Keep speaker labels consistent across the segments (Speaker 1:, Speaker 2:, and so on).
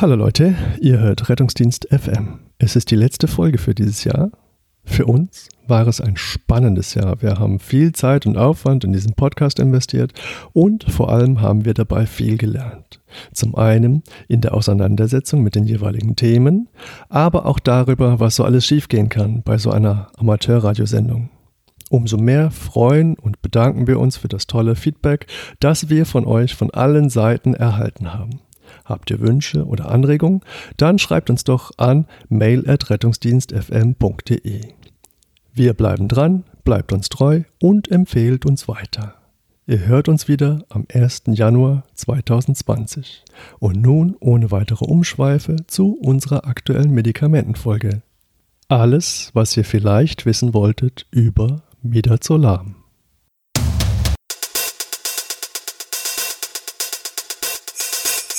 Speaker 1: Hallo Leute, ihr hört Rettungsdienst FM. Es ist die letzte Folge für dieses Jahr. Für uns war es ein spannendes Jahr. Wir haben viel Zeit und Aufwand in diesen Podcast investiert und vor allem haben wir dabei viel gelernt. Zum einen in der Auseinandersetzung mit den jeweiligen Themen, aber auch darüber, was so alles schiefgehen kann bei so einer Amateurradiosendung. Umso mehr freuen und bedanken wir uns für das tolle Feedback, das wir von euch von allen Seiten erhalten haben. Habt ihr Wünsche oder Anregungen? Dann schreibt uns doch an mail@rettungsdienstfm.de. Wir bleiben dran, bleibt uns treu und empfehlt uns weiter. Ihr hört uns wieder am 1. Januar 2020. Und nun ohne weitere Umschweife zu unserer aktuellen Medikamentenfolge. Alles, was ihr vielleicht wissen wolltet über Midazolam.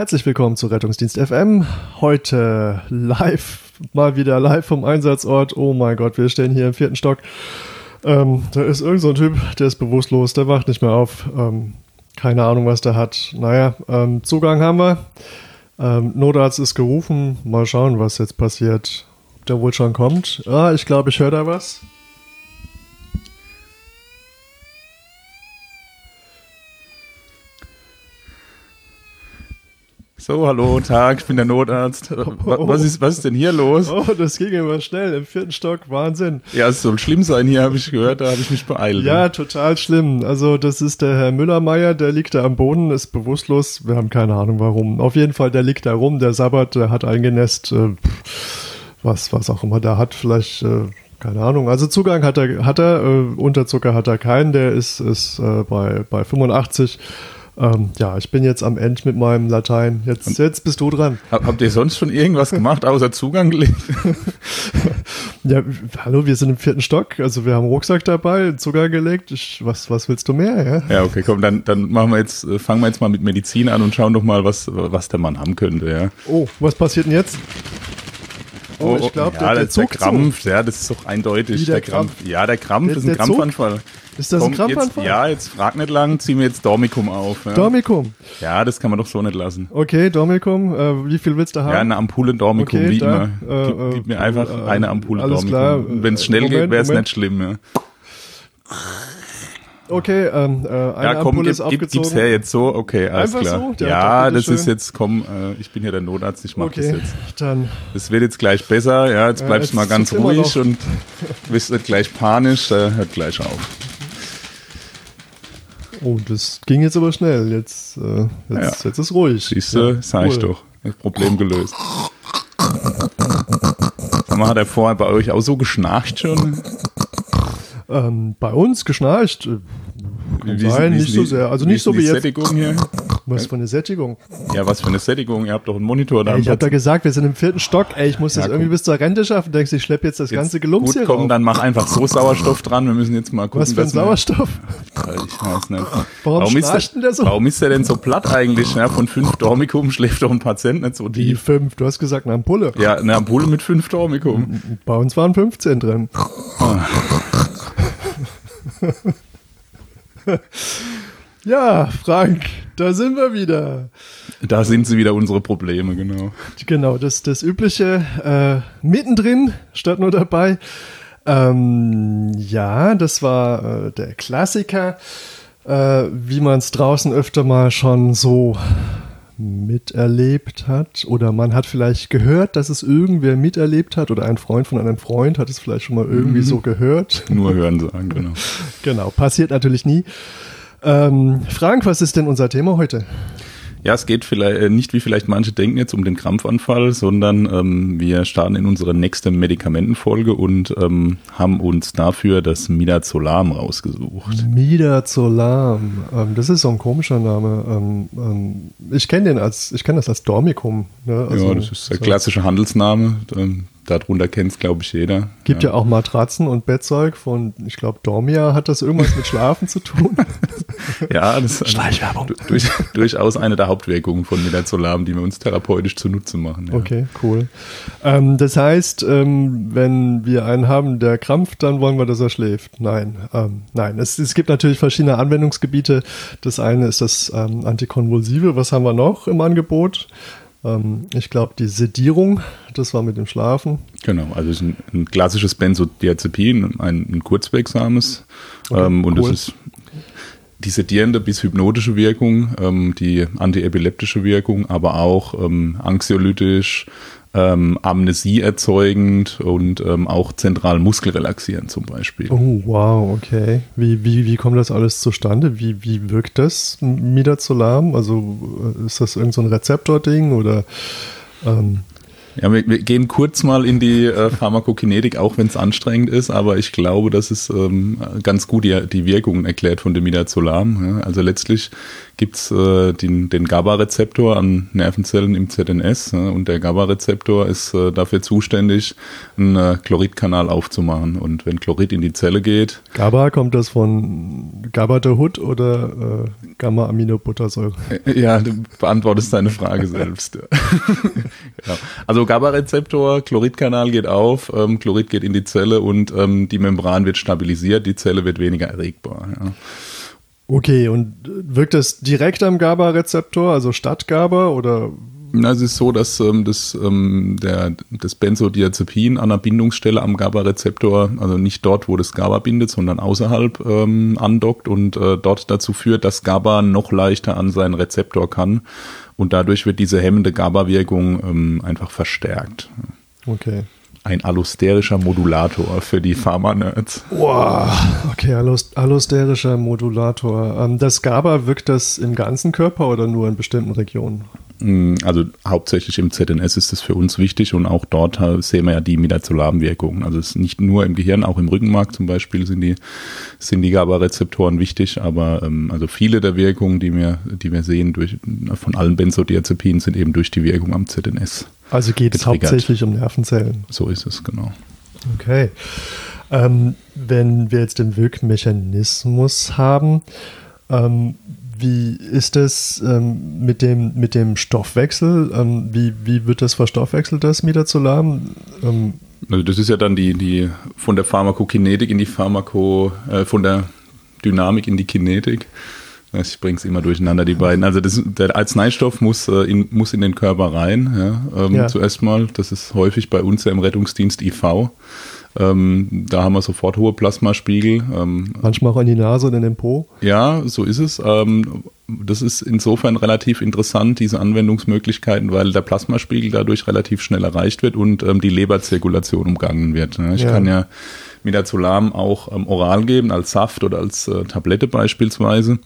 Speaker 1: Herzlich willkommen zu Rettungsdienst FM. Heute live, mal wieder live vom Einsatzort. Oh mein Gott, wir stehen hier im vierten Stock. Ähm, da ist irgend so ein Typ, der ist bewusstlos, der wacht nicht mehr auf. Ähm, keine Ahnung, was der hat. Naja, ähm, Zugang haben wir. Ähm, Notarzt ist gerufen. Mal schauen, was jetzt passiert. Ob der wohl schon kommt. Ah, ich glaube, ich höre da was.
Speaker 2: So, hallo, Tag, ich bin der Notarzt. Was ist, was ist denn hier los?
Speaker 1: Oh, das ging immer schnell im vierten Stock, Wahnsinn.
Speaker 2: Ja, es soll schlimm sein hier, habe ich gehört, da habe ich mich beeilt.
Speaker 1: Ja, total schlimm. Also das ist der Herr Müllermeier, der liegt da am Boden, ist bewusstlos. Wir haben keine Ahnung warum. Auf jeden Fall, der liegt da rum, der Sabbat, der hat eingenässt, äh, was, was auch immer der hat, vielleicht... Äh, keine Ahnung. Also Zugang hat er, hat er, äh, Unterzucker hat er keinen, der ist, ist äh, bei, bei 85. Ähm, ja, ich bin jetzt am Ende mit meinem Latein. Jetzt, jetzt bist du dran.
Speaker 2: Habt ihr sonst schon irgendwas gemacht, außer Zugang gelegt?
Speaker 1: ja, hallo, wir sind im vierten Stock. Also wir haben Rucksack dabei, Zugang gelegt. Ich, was, was willst du mehr?
Speaker 2: Ja, ja okay, komm, dann, dann machen wir jetzt, äh, fangen wir jetzt mal mit Medizin an und schauen doch mal, was, was der Mann haben könnte. Ja.
Speaker 1: Oh, was passiert denn jetzt?
Speaker 2: Oh, ich glaube, ja, der, der, der Krampf, ja, das ist doch eindeutig.
Speaker 1: der, der Krampf?
Speaker 2: Krampf? Ja, der Krampf der, ist ein Krampfanfall.
Speaker 1: Ist das Komm, ein Krampfanfall?
Speaker 2: Jetzt, ja, jetzt frag nicht lang, zieh mir jetzt Dormicum auf. Ja.
Speaker 1: Dormicum?
Speaker 2: Ja, das kann man doch so nicht lassen.
Speaker 1: Okay, Dormicum, äh, wie viel willst du haben?
Speaker 2: Ja, eine Ampulle Dormicum,
Speaker 1: okay,
Speaker 2: wie
Speaker 1: da,
Speaker 2: immer.
Speaker 1: Äh,
Speaker 2: gib, gib, mir einfach
Speaker 1: äh,
Speaker 2: eine Ampulle
Speaker 1: alles
Speaker 2: Dormicum. Wenn es schnell
Speaker 1: Moment,
Speaker 2: geht, wäre es nicht schlimm. Ja.
Speaker 1: Okay, ähm, äh, eine
Speaker 2: Ja, komm,
Speaker 1: Ampulle
Speaker 2: gib,
Speaker 1: ist
Speaker 2: gib,
Speaker 1: aufgezogen.
Speaker 2: gib's her jetzt so. Okay, alles
Speaker 1: Einfach
Speaker 2: klar.
Speaker 1: so?
Speaker 2: Ja,
Speaker 1: doch
Speaker 2: das ist
Speaker 1: bitteschön.
Speaker 2: jetzt, komm, äh, ich bin ja der Notarzt, ich mach das
Speaker 1: Okay,
Speaker 2: jetzt.
Speaker 1: dann
Speaker 2: Es wird jetzt gleich besser, ja, jetzt
Speaker 1: Ja,
Speaker 2: bleibst du mal ganz ruhig und wirst nicht gleich panisch, äh, hört gleich auf.
Speaker 1: Oh, das ging jetzt aber schnell. Jetzt, äh, jetzt, jetzt ist ruhig.
Speaker 2: Siehst du,
Speaker 1: Ja,
Speaker 2: sag ich doch. Das Problem gelöst. Sag mal, hat er vorher bei euch auch so geschnarcht schon?
Speaker 1: Ähm, bei uns geschnarcht.
Speaker 2: Wie ist-
Speaker 1: sein,
Speaker 2: wie ist
Speaker 1: nicht so
Speaker 2: die-
Speaker 1: sehr. Also nicht
Speaker 2: ist
Speaker 1: so wie
Speaker 2: die
Speaker 1: jetzt.
Speaker 2: Sättigung hier?
Speaker 1: Was für eine Sättigung.
Speaker 2: Ja, was für eine Sättigung? Ihr habt doch einen Monitor da.
Speaker 1: Ey, ich habe da gesagt, wir sind im vierten Stock. Ey, ich muss
Speaker 2: Ja,
Speaker 1: das irgendwie
Speaker 2: guck.
Speaker 1: bis zur Rente schaffen. Denkst du, ich schleppe jetzt das ganze Gelumps
Speaker 2: Gut,
Speaker 1: hier
Speaker 2: komm,
Speaker 1: rauf?
Speaker 2: dann mach einfach so Sauerstoff dran. Wir müssen jetzt mal gucken,
Speaker 1: Was für ein
Speaker 2: wir-
Speaker 1: Sauerstoff?
Speaker 2: Ich weiß nicht.
Speaker 1: Warum
Speaker 2: ist
Speaker 1: schnarcht denn der so?
Speaker 2: Warum ist der denn so platt eigentlich? Ja, von fünf Dormicum schläft doch ein Patient nicht so
Speaker 1: Die
Speaker 2: tief.
Speaker 1: fünf. Du hast gesagt, eine Ampulle.
Speaker 2: Ja, eine Ampulle mit fünf Dormicum.
Speaker 1: Bei uns waren 15 drin. ja, Frank, da sind wir wieder.
Speaker 2: Da sind sie wieder unsere Probleme, genau.
Speaker 1: Genau, das, das übliche äh, mittendrin statt nur dabei. Ähm, ja, das war äh, der Klassiker, äh, wie man es draußen öfter mal schon so miterlebt hat oder man hat vielleicht gehört, dass es irgendwer miterlebt hat oder ein Freund von einem Freund hat es vielleicht schon mal irgendwie so gehört.
Speaker 2: Nur hören sagen, genau.
Speaker 1: Genau, passiert natürlich nie. Ähm, Frank, was ist denn unser Thema heute?
Speaker 2: Ja, es geht vielleicht äh, nicht wie vielleicht manche denken jetzt um den Krampfanfall, sondern ähm, wir starten in unsere nächste Medikamentenfolge und ähm, haben uns dafür das Midazolam rausgesucht.
Speaker 1: Midazolam, ähm, das ist so ein komischer Name. Ähm, ähm, ich kenne den als, ich kenne das als Dormicum.
Speaker 2: Ne? Also, ja, das ist der klassische Handelsname. Ähm, darunter kennt es, glaube ich, jeder.
Speaker 1: Gibt ja. ja. auch Matratzen und Bettzeug von, ich glaube, Dormia hat das irgendwas mit Schlafen zu tun.
Speaker 2: ja, das ist eine, durch, durchaus eine der Hauptwirkungen von Midazolam, die wir uns therapeutisch zunutze machen.
Speaker 1: Ja. Okay, cool. Ähm, das heißt, ähm, wenn wir einen haben, der krampft, dann wollen wir, dass er schläft. Nein, ähm, nein. Es, es, gibt natürlich verschiedene Anwendungsgebiete. Das eine ist das ähm, Antikonvulsive. Was haben wir noch im Angebot? Ähm, ich glaube, die Sedierung, das war mit dem Schlafen.
Speaker 2: Genau, also es ist ein, ein klassisches Benzodiazepin, ein, ein kurzwirksames. Okay, ähm, und cool. das ist die sedierende bis hypnotische Wirkung, ähm, die antiepileptische Wirkung, aber auch ähm, anxiolytisch, ähm, Amnesie erzeugend und ähm, auch zentral muskelrelaxierend zum Beispiel.
Speaker 1: Oh, wow, okay. Wie, wie, wie kommt das alles zustande? Wie, wie wirkt das Midazolam? Also äh, ist das irgendein so Rezeptor-Ding oder ähm,
Speaker 2: ja, wir, wir, gehen kurz mal in die äh, Pharmakokinetik, auch wenn es anstrengend ist, aber ich glaube, dass es ähm, ganz gut die, die Wirkungen erklärt von dem Midazolam. Ja. Also letztlich gibt es äh, den, den GABA-Rezeptor an Nervenzellen im ZNS ja, und der GABA-Rezeptor ist äh, dafür zuständig, einen äh, Chloridkanal aufzumachen. Und wenn Chlorid in die Zelle geht.
Speaker 1: GABA kommt das von GABA der Hut oder äh, Gamma-Aminobuttersäure?
Speaker 2: Äh, ja, du beantwortest deine Frage selbst. genau. Also GABA-Rezeptor, Chloridkanal geht auf, ähm, Chlorid geht in die Zelle und ähm, die Membran wird stabilisiert, die Zelle wird weniger erregbar. Ja.
Speaker 1: Okay, und wirkt das direkt am GABA-Rezeptor, also statt GABA oder?
Speaker 2: Na, es ist so, dass ähm, das, ähm, der, das Benzodiazepin an der Bindungsstelle am GABA-Rezeptor, also nicht dort, wo das GABA bindet, sondern außerhalb ähm, andockt und äh, dort dazu führt, dass GABA noch leichter an seinen Rezeptor kann und dadurch wird diese hemmende GABA-Wirkung ähm, einfach verstärkt.
Speaker 1: Okay
Speaker 2: ein allosterischer Modulator für die Pharma-Nerds.
Speaker 1: Wow, okay, allosterischer Modulator. Ähm, das GABA wirkt das im ganzen Körper oder nur in bestimmten Regionen?
Speaker 2: Mm, also hauptsächlich im ZNS ist es für uns wichtig und auch dort sehen wir ja die Midazolam-Wirkung. Also es ist nicht nur im Gehirn, auch im Rückenmark zum Beispiel sind die, sind die GABA-Rezeptoren wichtig, aber ähm, also viele der Wirkungen, die wir, die wir sehen durch, von allen Benzodiazepinen sind eben durch die Wirkung am ZNS.
Speaker 1: Also geht es hauptsächlich um Nervenzellen.
Speaker 2: So ist es, genau.
Speaker 1: Okay. Ähm, wenn wir jetzt den Wirkmechanismus haben, ähm, wie ist es ähm, mit, dem, mit dem Stoffwechsel? Ähm, wie, wie wird das verstoffwechselt, das Midazolam?
Speaker 2: Ähm, also das ist ja dann die, die von der Pharmakokinetik in die Pharmako, äh, von der Dynamik in die Kinetik. Ich bringe es immer durcheinander, die beiden. Also das, der Arzneistoff muss, äh, in, muss in den Körper rein, ja, ähm, ja. zuerst mal. Das ist häufig bei uns ja im Rettungsdienst IV. Ähm, da haben wir sofort hohe Plasmaspiegel.
Speaker 1: Ähm, Manchmal auch in die Nase und in den Po.
Speaker 2: Ja, so ist es. Ähm, das ist insofern relativ interessant, diese Anwendungsmöglichkeiten, weil der Plasmaspiegel dadurch relativ schnell erreicht wird und ähm, die Leberzirkulation umgangen wird. Ne? Ich ja. kann ja Midazolam auch ähm, oral geben, als Saft oder als äh, Tablette beispielsweise.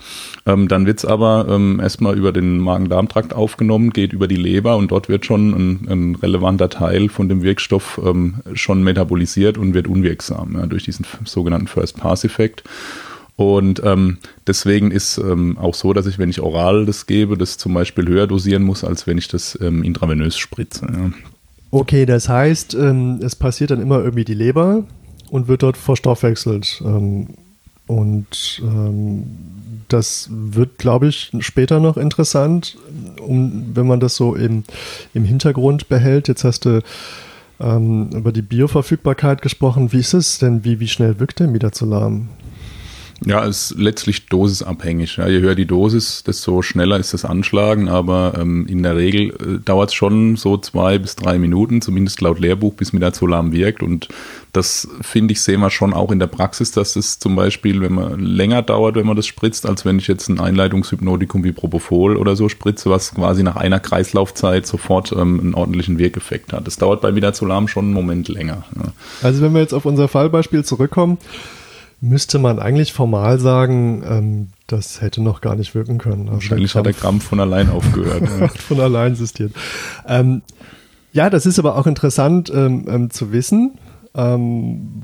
Speaker 2: Ähm, dann wird's aber ähm, erstmal über den Magen-Darm-Trakt aufgenommen, geht über die Leber und dort wird schon ein, ein relevanter Teil von dem Wirkstoff ähm, schon metabolisiert und wird unwirksam ja, durch diesen sogenannten First-Pass-Effekt. Und ähm, deswegen ist ähm, auch so, dass ich, wenn ich oral das gebe, das zum Beispiel höher dosieren muss, als wenn ich das ähm, intravenös spritze. Ja.
Speaker 1: Okay, das heißt, ähm, es passiert dann immer irgendwie die Leber, und wird dort verstoffwechselt. Ähm, und ähm, das wird, glaube ich, später noch interessant, um, wenn man das so im, im Hintergrund behält. Jetzt hast du ähm, über die Bioverfügbarkeit gesprochen. Wie ist es denn? Wie, wie schnell wirkt der Midazolam?
Speaker 2: Ja, es ist letztlich dosisabhängig. Ja, je höher die Dosis, desto schneller ist das Anschlagen, aber ähm, in der Regel äh, dauert es schon so zwei bis drei Minuten, zumindest laut Lehrbuch, bis Midazolam wirkt. Und das finde ich, sehen wir schon auch in der Praxis, dass es zum Beispiel, wenn man länger dauert, wenn man das spritzt, als wenn ich jetzt ein Einleitungshypnotikum wie Propofol oder so spritze, was quasi nach einer Kreislaufzeit sofort ähm, einen ordentlichen Wirkeffekt hat. Das dauert bei Midazolam schon einen Moment länger. Ja.
Speaker 1: Also wenn wir jetzt auf unser Fallbeispiel zurückkommen, müsste man eigentlich formal sagen, ähm, das hätte noch gar nicht wirken können.
Speaker 2: Also Wahrscheinlich der hat der Krampf von allein aufgehört.
Speaker 1: ja. von allein existiert. Ähm, ja, das ist aber auch interessant ähm, ähm zu wissen, ähm,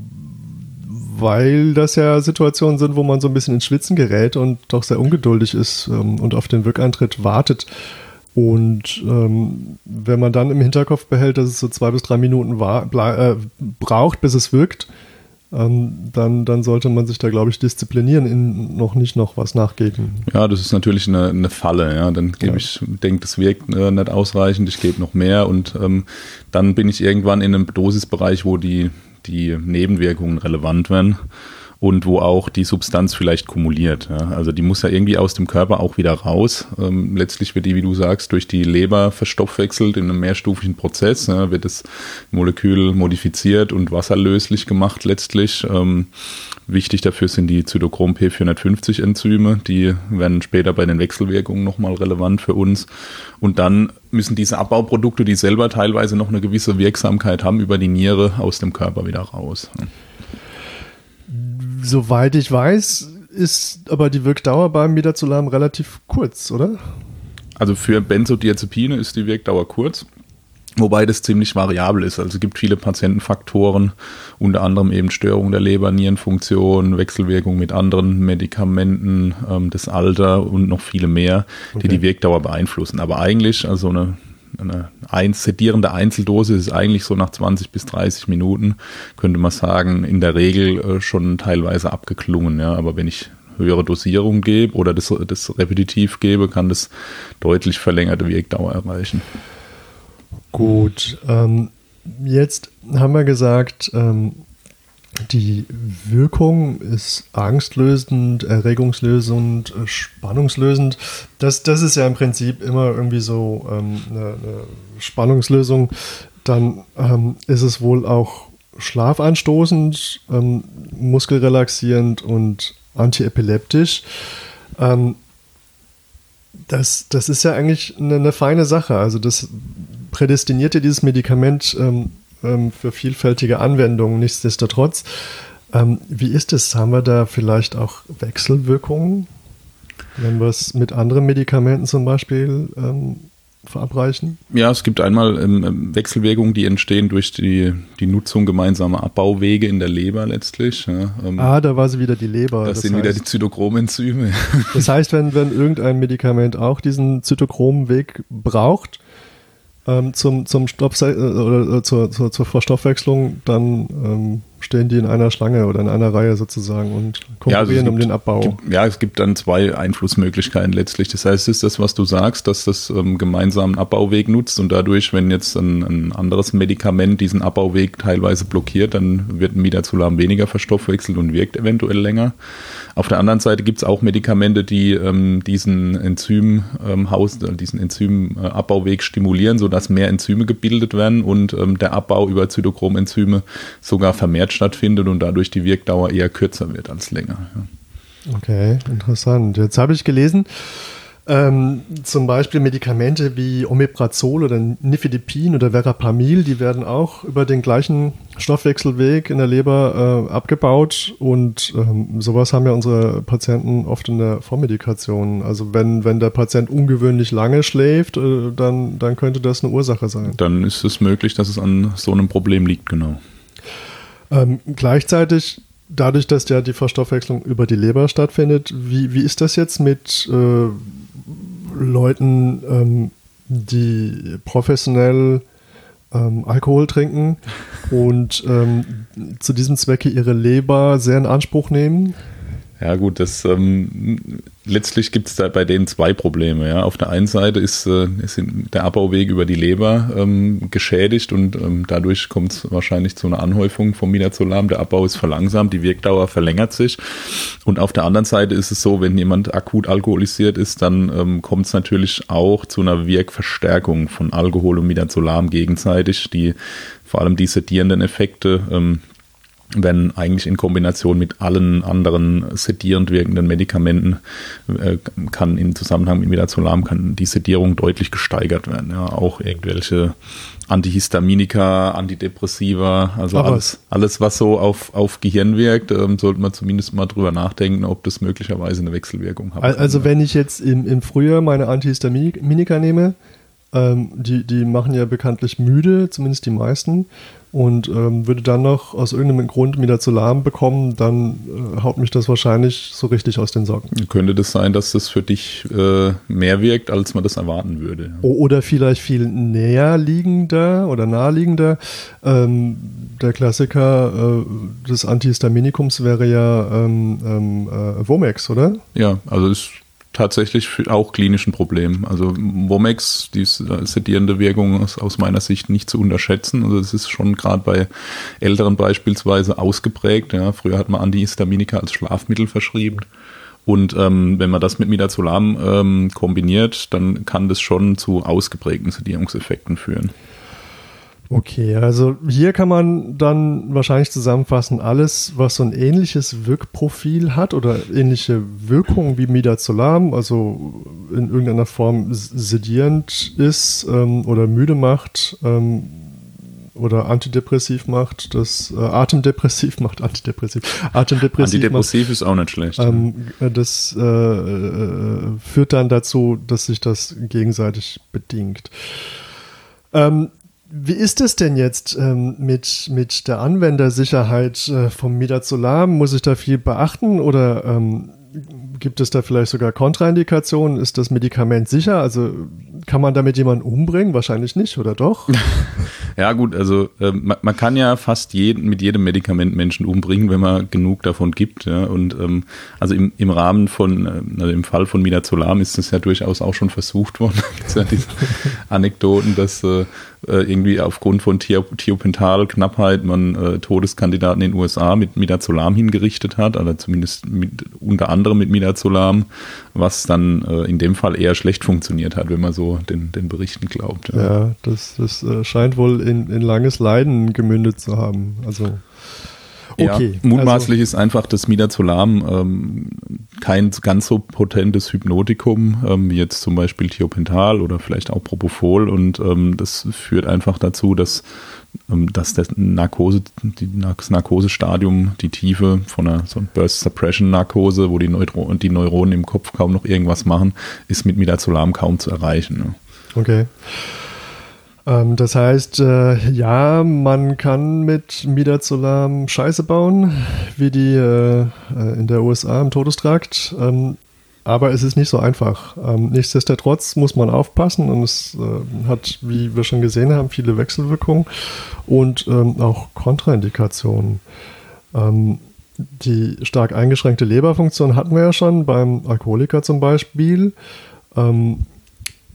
Speaker 1: weil das ja Situationen sind, wo man so ein bisschen ins Schwitzen gerät und doch sehr ungeduldig ist ähm, und auf den Wirkeintritt wartet. Und ähm, wenn man dann im Hinterkopf behält, dass es so zwei bis drei Minuten war, äh, braucht, bis es wirkt, ähm, dann, dann sollte man sich da, glaube ich, disziplinieren, in noch nicht noch was nachgeben.
Speaker 2: Ja, das ist natürlich eine, eine Falle. Ja. Dann gebe ja. ich, denke, das wirkt äh, nicht ausreichend, ich gebe noch mehr und ähm, dann bin ich irgendwann in einem Dosisbereich, wo die, die Nebenwirkungen relevant werden und wo auch die Substanz vielleicht kumuliert. Ja. Also die muss ja irgendwie aus dem Körper auch wieder raus. Ähm, letztlich wird die, wie du sagst, durch die Leber verstoffwechselt in einem mehrstufigen Prozess, ja, wird das Molekül modifiziert und wasserlöslich gemacht letztlich. Ähm, wichtig dafür sind die Zytochrom P450 Enzyme, die werden später bei den Wechselwirkungen nochmal relevant für uns. Und dann müssen diese Abbauprodukte, die selber teilweise noch eine gewisse Wirksamkeit haben, über die Niere aus dem Körper wieder raus.
Speaker 1: Soweit ich weiß, ist aber die Wirkdauer beim Midazolam relativ kurz, oder?
Speaker 2: Also für Benzodiazepine ist die Wirkdauer kurz. Wobei das ziemlich variabel ist. Also es gibt viele Patientenfaktoren, unter anderem eben Störung der Leber-Nierenfunktion, Wechselwirkung mit anderen Medikamenten, ähm, das Alter und noch viele mehr, die okay. die Wirkdauer beeinflussen. Aber eigentlich, also eine eine ein, sedierende Einzeldosis ist eigentlich so nach 20 bis 30 Minuten, könnte man sagen, in der Regel äh, schon teilweise abgeklungen. Ja. Aber wenn ich höhere Dosierung gebe oder das, das repetitiv gebe, kann das deutlich verlängerte Wirkdauer erreichen.
Speaker 1: Gut, ähm, jetzt haben wir gesagt, ähm, die Wirkung ist angstlösend, erregungslösend, spannungslösend. Das, das ist ja im Prinzip immer irgendwie so ähm, eine, eine, Spannungslösung. Dann ähm, ist es wohl auch schlafeinstoßend, ähm, muskelrelaxierend und antiepileptisch. Ähm, das, das ist ja eigentlich eine, eine, feine Sache. Also das prädestiniert ja dieses Medikament ähm, für vielfältige Anwendungen. Nichtsdestotrotz, ähm, wie ist es? Haben wir da vielleicht auch Wechselwirkungen, wenn wir es mit anderen Medikamenten zum Beispiel ähm, verabreichen?
Speaker 2: Ja, es gibt einmal ähm, ähm, Wechselwirkungen, die entstehen durch die, die Nutzung gemeinsamer Abbauwege in der Leber letztlich. Ja,
Speaker 1: ähm, ah, da war sie wieder die Leber.
Speaker 2: Das, das sind heißt, wieder die Zytochromenzyme.
Speaker 1: das heißt, wenn, wenn irgendein Medikament auch diesen Zytochromweg braucht, ähm, zum, zum Stopp äh, oder äh, zur, zur, zur Verstoffwechslung, dann ähm, stehen die in einer Schlange oder in einer Reihe sozusagen und konkurrieren ja, also gibt, um den Abbau.
Speaker 2: Gibt, ja, es gibt dann zwei Einflussmöglichkeiten letztlich. Das heißt, es ist das, was du sagst, dass das ähm, gemeinsamen Abbauweg nutzt und dadurch, wenn jetzt ein, ein, anderes Medikament diesen Abbauweg teilweise blockiert, dann wird ein Midazolam weniger verstoffwechselt und wirkt eventuell länger. Auf der anderen Seite gibt es auch Medikamente, die ähm, diesen Enzymhaus, ähm, diesen Enzymabbauweg stimulieren, sodass mehr Enzyme gebildet werden und ähm, der Abbau über Zytochromenzyme sogar vermehrt vermehrt stattfindet und dadurch die Wirkdauer eher kürzer wird als länger.
Speaker 1: Ja. Okay, interessant. Jetzt habe ich gelesen, ähm, zum Beispiel Medikamente wie Omeprazol oder Nifedipin oder Verapamil, die werden auch über den gleichen Stoffwechselweg in der Leber äh, abgebaut und ähm, sowas haben ja unsere Patienten oft in der Vormedikation. Also wenn, wenn der Patient ungewöhnlich lange schläft, äh, dann, dann könnte das eine Ursache sein.
Speaker 2: Dann ist es möglich, dass es an so einem Problem liegt, genau.
Speaker 1: Ähm, gleichzeitig, dadurch, dass ja die Verstoffwechslung über die Leber stattfindet, wie, wie ist das jetzt mit äh, Leuten, ähm, die professionell ähm, Alkohol trinken und ähm, zu diesem Zwecke ihre Leber sehr in Anspruch nehmen?
Speaker 2: Ja gut, das ähm, letztlich gibt es da bei denen zwei Probleme. Ja. Auf der einen Seite ist, äh, ist der Abbauweg über die Leber ähm, geschädigt und ähm, dadurch kommt es wahrscheinlich zu einer Anhäufung vom Midazolam. Der Abbau ist verlangsamt, die Wirkdauer verlängert sich. Und auf der anderen Seite ist es so, wenn jemand akut alkoholisiert ist, dann ähm, kommt es natürlich auch zu einer Wirkverstärkung von Alkohol und Midazolam gegenseitig, die vor allem die sedierenden Effekte ähm, wenn eigentlich in Kombination mit allen anderen sedierend wirkenden Medikamenten äh, kann in Zusammenhang mit Midazolam kann die Sedierung deutlich gesteigert werden. Ja, auch irgendwelche Antihistaminika, Antidepressiva, also alles, alles, was so auf, auf Gehirn wirkt, ähm, sollte man zumindest mal drüber nachdenken, ob das möglicherweise eine Wechselwirkung hat.
Speaker 1: Also wenn ich jetzt im, im Frühjahr meine Antihistaminika nehme, ähm, die, die machen ja bekanntlich müde, zumindest die meisten. Und ähm, würde dann noch aus irgendeinem Grund Midazolam bekommen, dann äh, haut mich das wahrscheinlich so richtig aus den Socken.
Speaker 2: Könnte das sein, dass das für dich äh, mehr wirkt, als man das erwarten würde?
Speaker 1: Oder vielleicht viel näher liegender oder naheliegender. Ähm, der Klassiker äh, des Antihistaminikums wäre ja ähm, ähm äh, Vomex, oder?
Speaker 2: Ja, also es tatsächlich auch klinischen Problemen. Also Womex, die sedierende Wirkung ist aus meiner Sicht nicht zu unterschätzen. Also es ist schon gerade bei Älteren beispielsweise ausgeprägt. Ja. Früher hat man Antihistaminika als Schlafmittel verschrieben. Und ähm, wenn man das mit Midazolam ähm, kombiniert, dann kann das schon zu ausgeprägten Sedierungseffekten führen.
Speaker 1: Okay, also hier kann man dann wahrscheinlich zusammenfassen, alles, was so ein ähnliches Wirkprofil hat oder ähnliche Wirkung wie Midazolam, also in irgendeiner Form sedierend ist ähm, oder müde macht ähm, oder antidepressiv macht, das äh, atemdepressiv macht, antidepressiv,
Speaker 2: atemdepressiv Antidepressiv macht, ist auch nicht schlecht. Ähm,
Speaker 1: das äh, äh, führt dann dazu, dass sich das gegenseitig bedingt. Ähm, wie ist es denn jetzt ähm, mit, mit der Anwendersicherheit äh, vom Midazolam? Muss ich da viel beachten oder ähm, gibt es da vielleicht sogar Kontraindikationen? Ist das Medikament sicher? Also kann man damit jemanden umbringen? Wahrscheinlich nicht, oder doch?
Speaker 2: ja, gut, also äh, man, man, kann ja fast jeden, mit jedem Medikament Menschen umbringen, wenn man genug davon gibt. Ja? Und ähm, also im, im Rahmen von, äh, also im Fall von Midazolam ist das ja durchaus auch schon versucht worden. es gibt ja diese Anekdoten, dass äh, äh, irgendwie aufgrund von Thiopental-Knappheit man äh, Todeskandidaten in den USA mit Midazolam hingerichtet hat, oder zumindest mit, unter anderem mit Midazolam, was dann äh, in dem Fall eher schlecht funktioniert hat, wenn man so den, den Berichten glaubt.
Speaker 1: Ja, ja das, das äh, scheint wohl in, in langes Leiden gemündet zu haben. Also
Speaker 2: Okay. Ja, mutmaßlich also, ist einfach das Midazolam ähm, kein ganz so potentes Hypnotikum ähm, wie jetzt zum Beispiel Thiopental oder vielleicht auch Propofol und ähm, das führt einfach dazu, dass ähm, dass das Narkose, die, das Narkosestadium, die Tiefe von einer so Burst Suppression Narkose, wo die, Neuro die Neuronen im Kopf kaum noch irgendwas machen, ist mit Midazolam kaum zu erreichen. Ne?
Speaker 1: Okay. Ähm, das heißt, äh, ja, man kann mit Midazolam Scheiße bauen, wie die äh, äh in der USA im Todestrakt. Ähm, aber es ist nicht so einfach. Ähm, nichtsdestotrotz muss man aufpassen und es äh, hat, wie wir schon gesehen haben, viele Wechselwirkungen und ähm, auch Kontraindikationen. Ähm, die stark eingeschränkte Leberfunktion hatten wir ja schon beim Alkoholiker zum Beispiel. Ähm,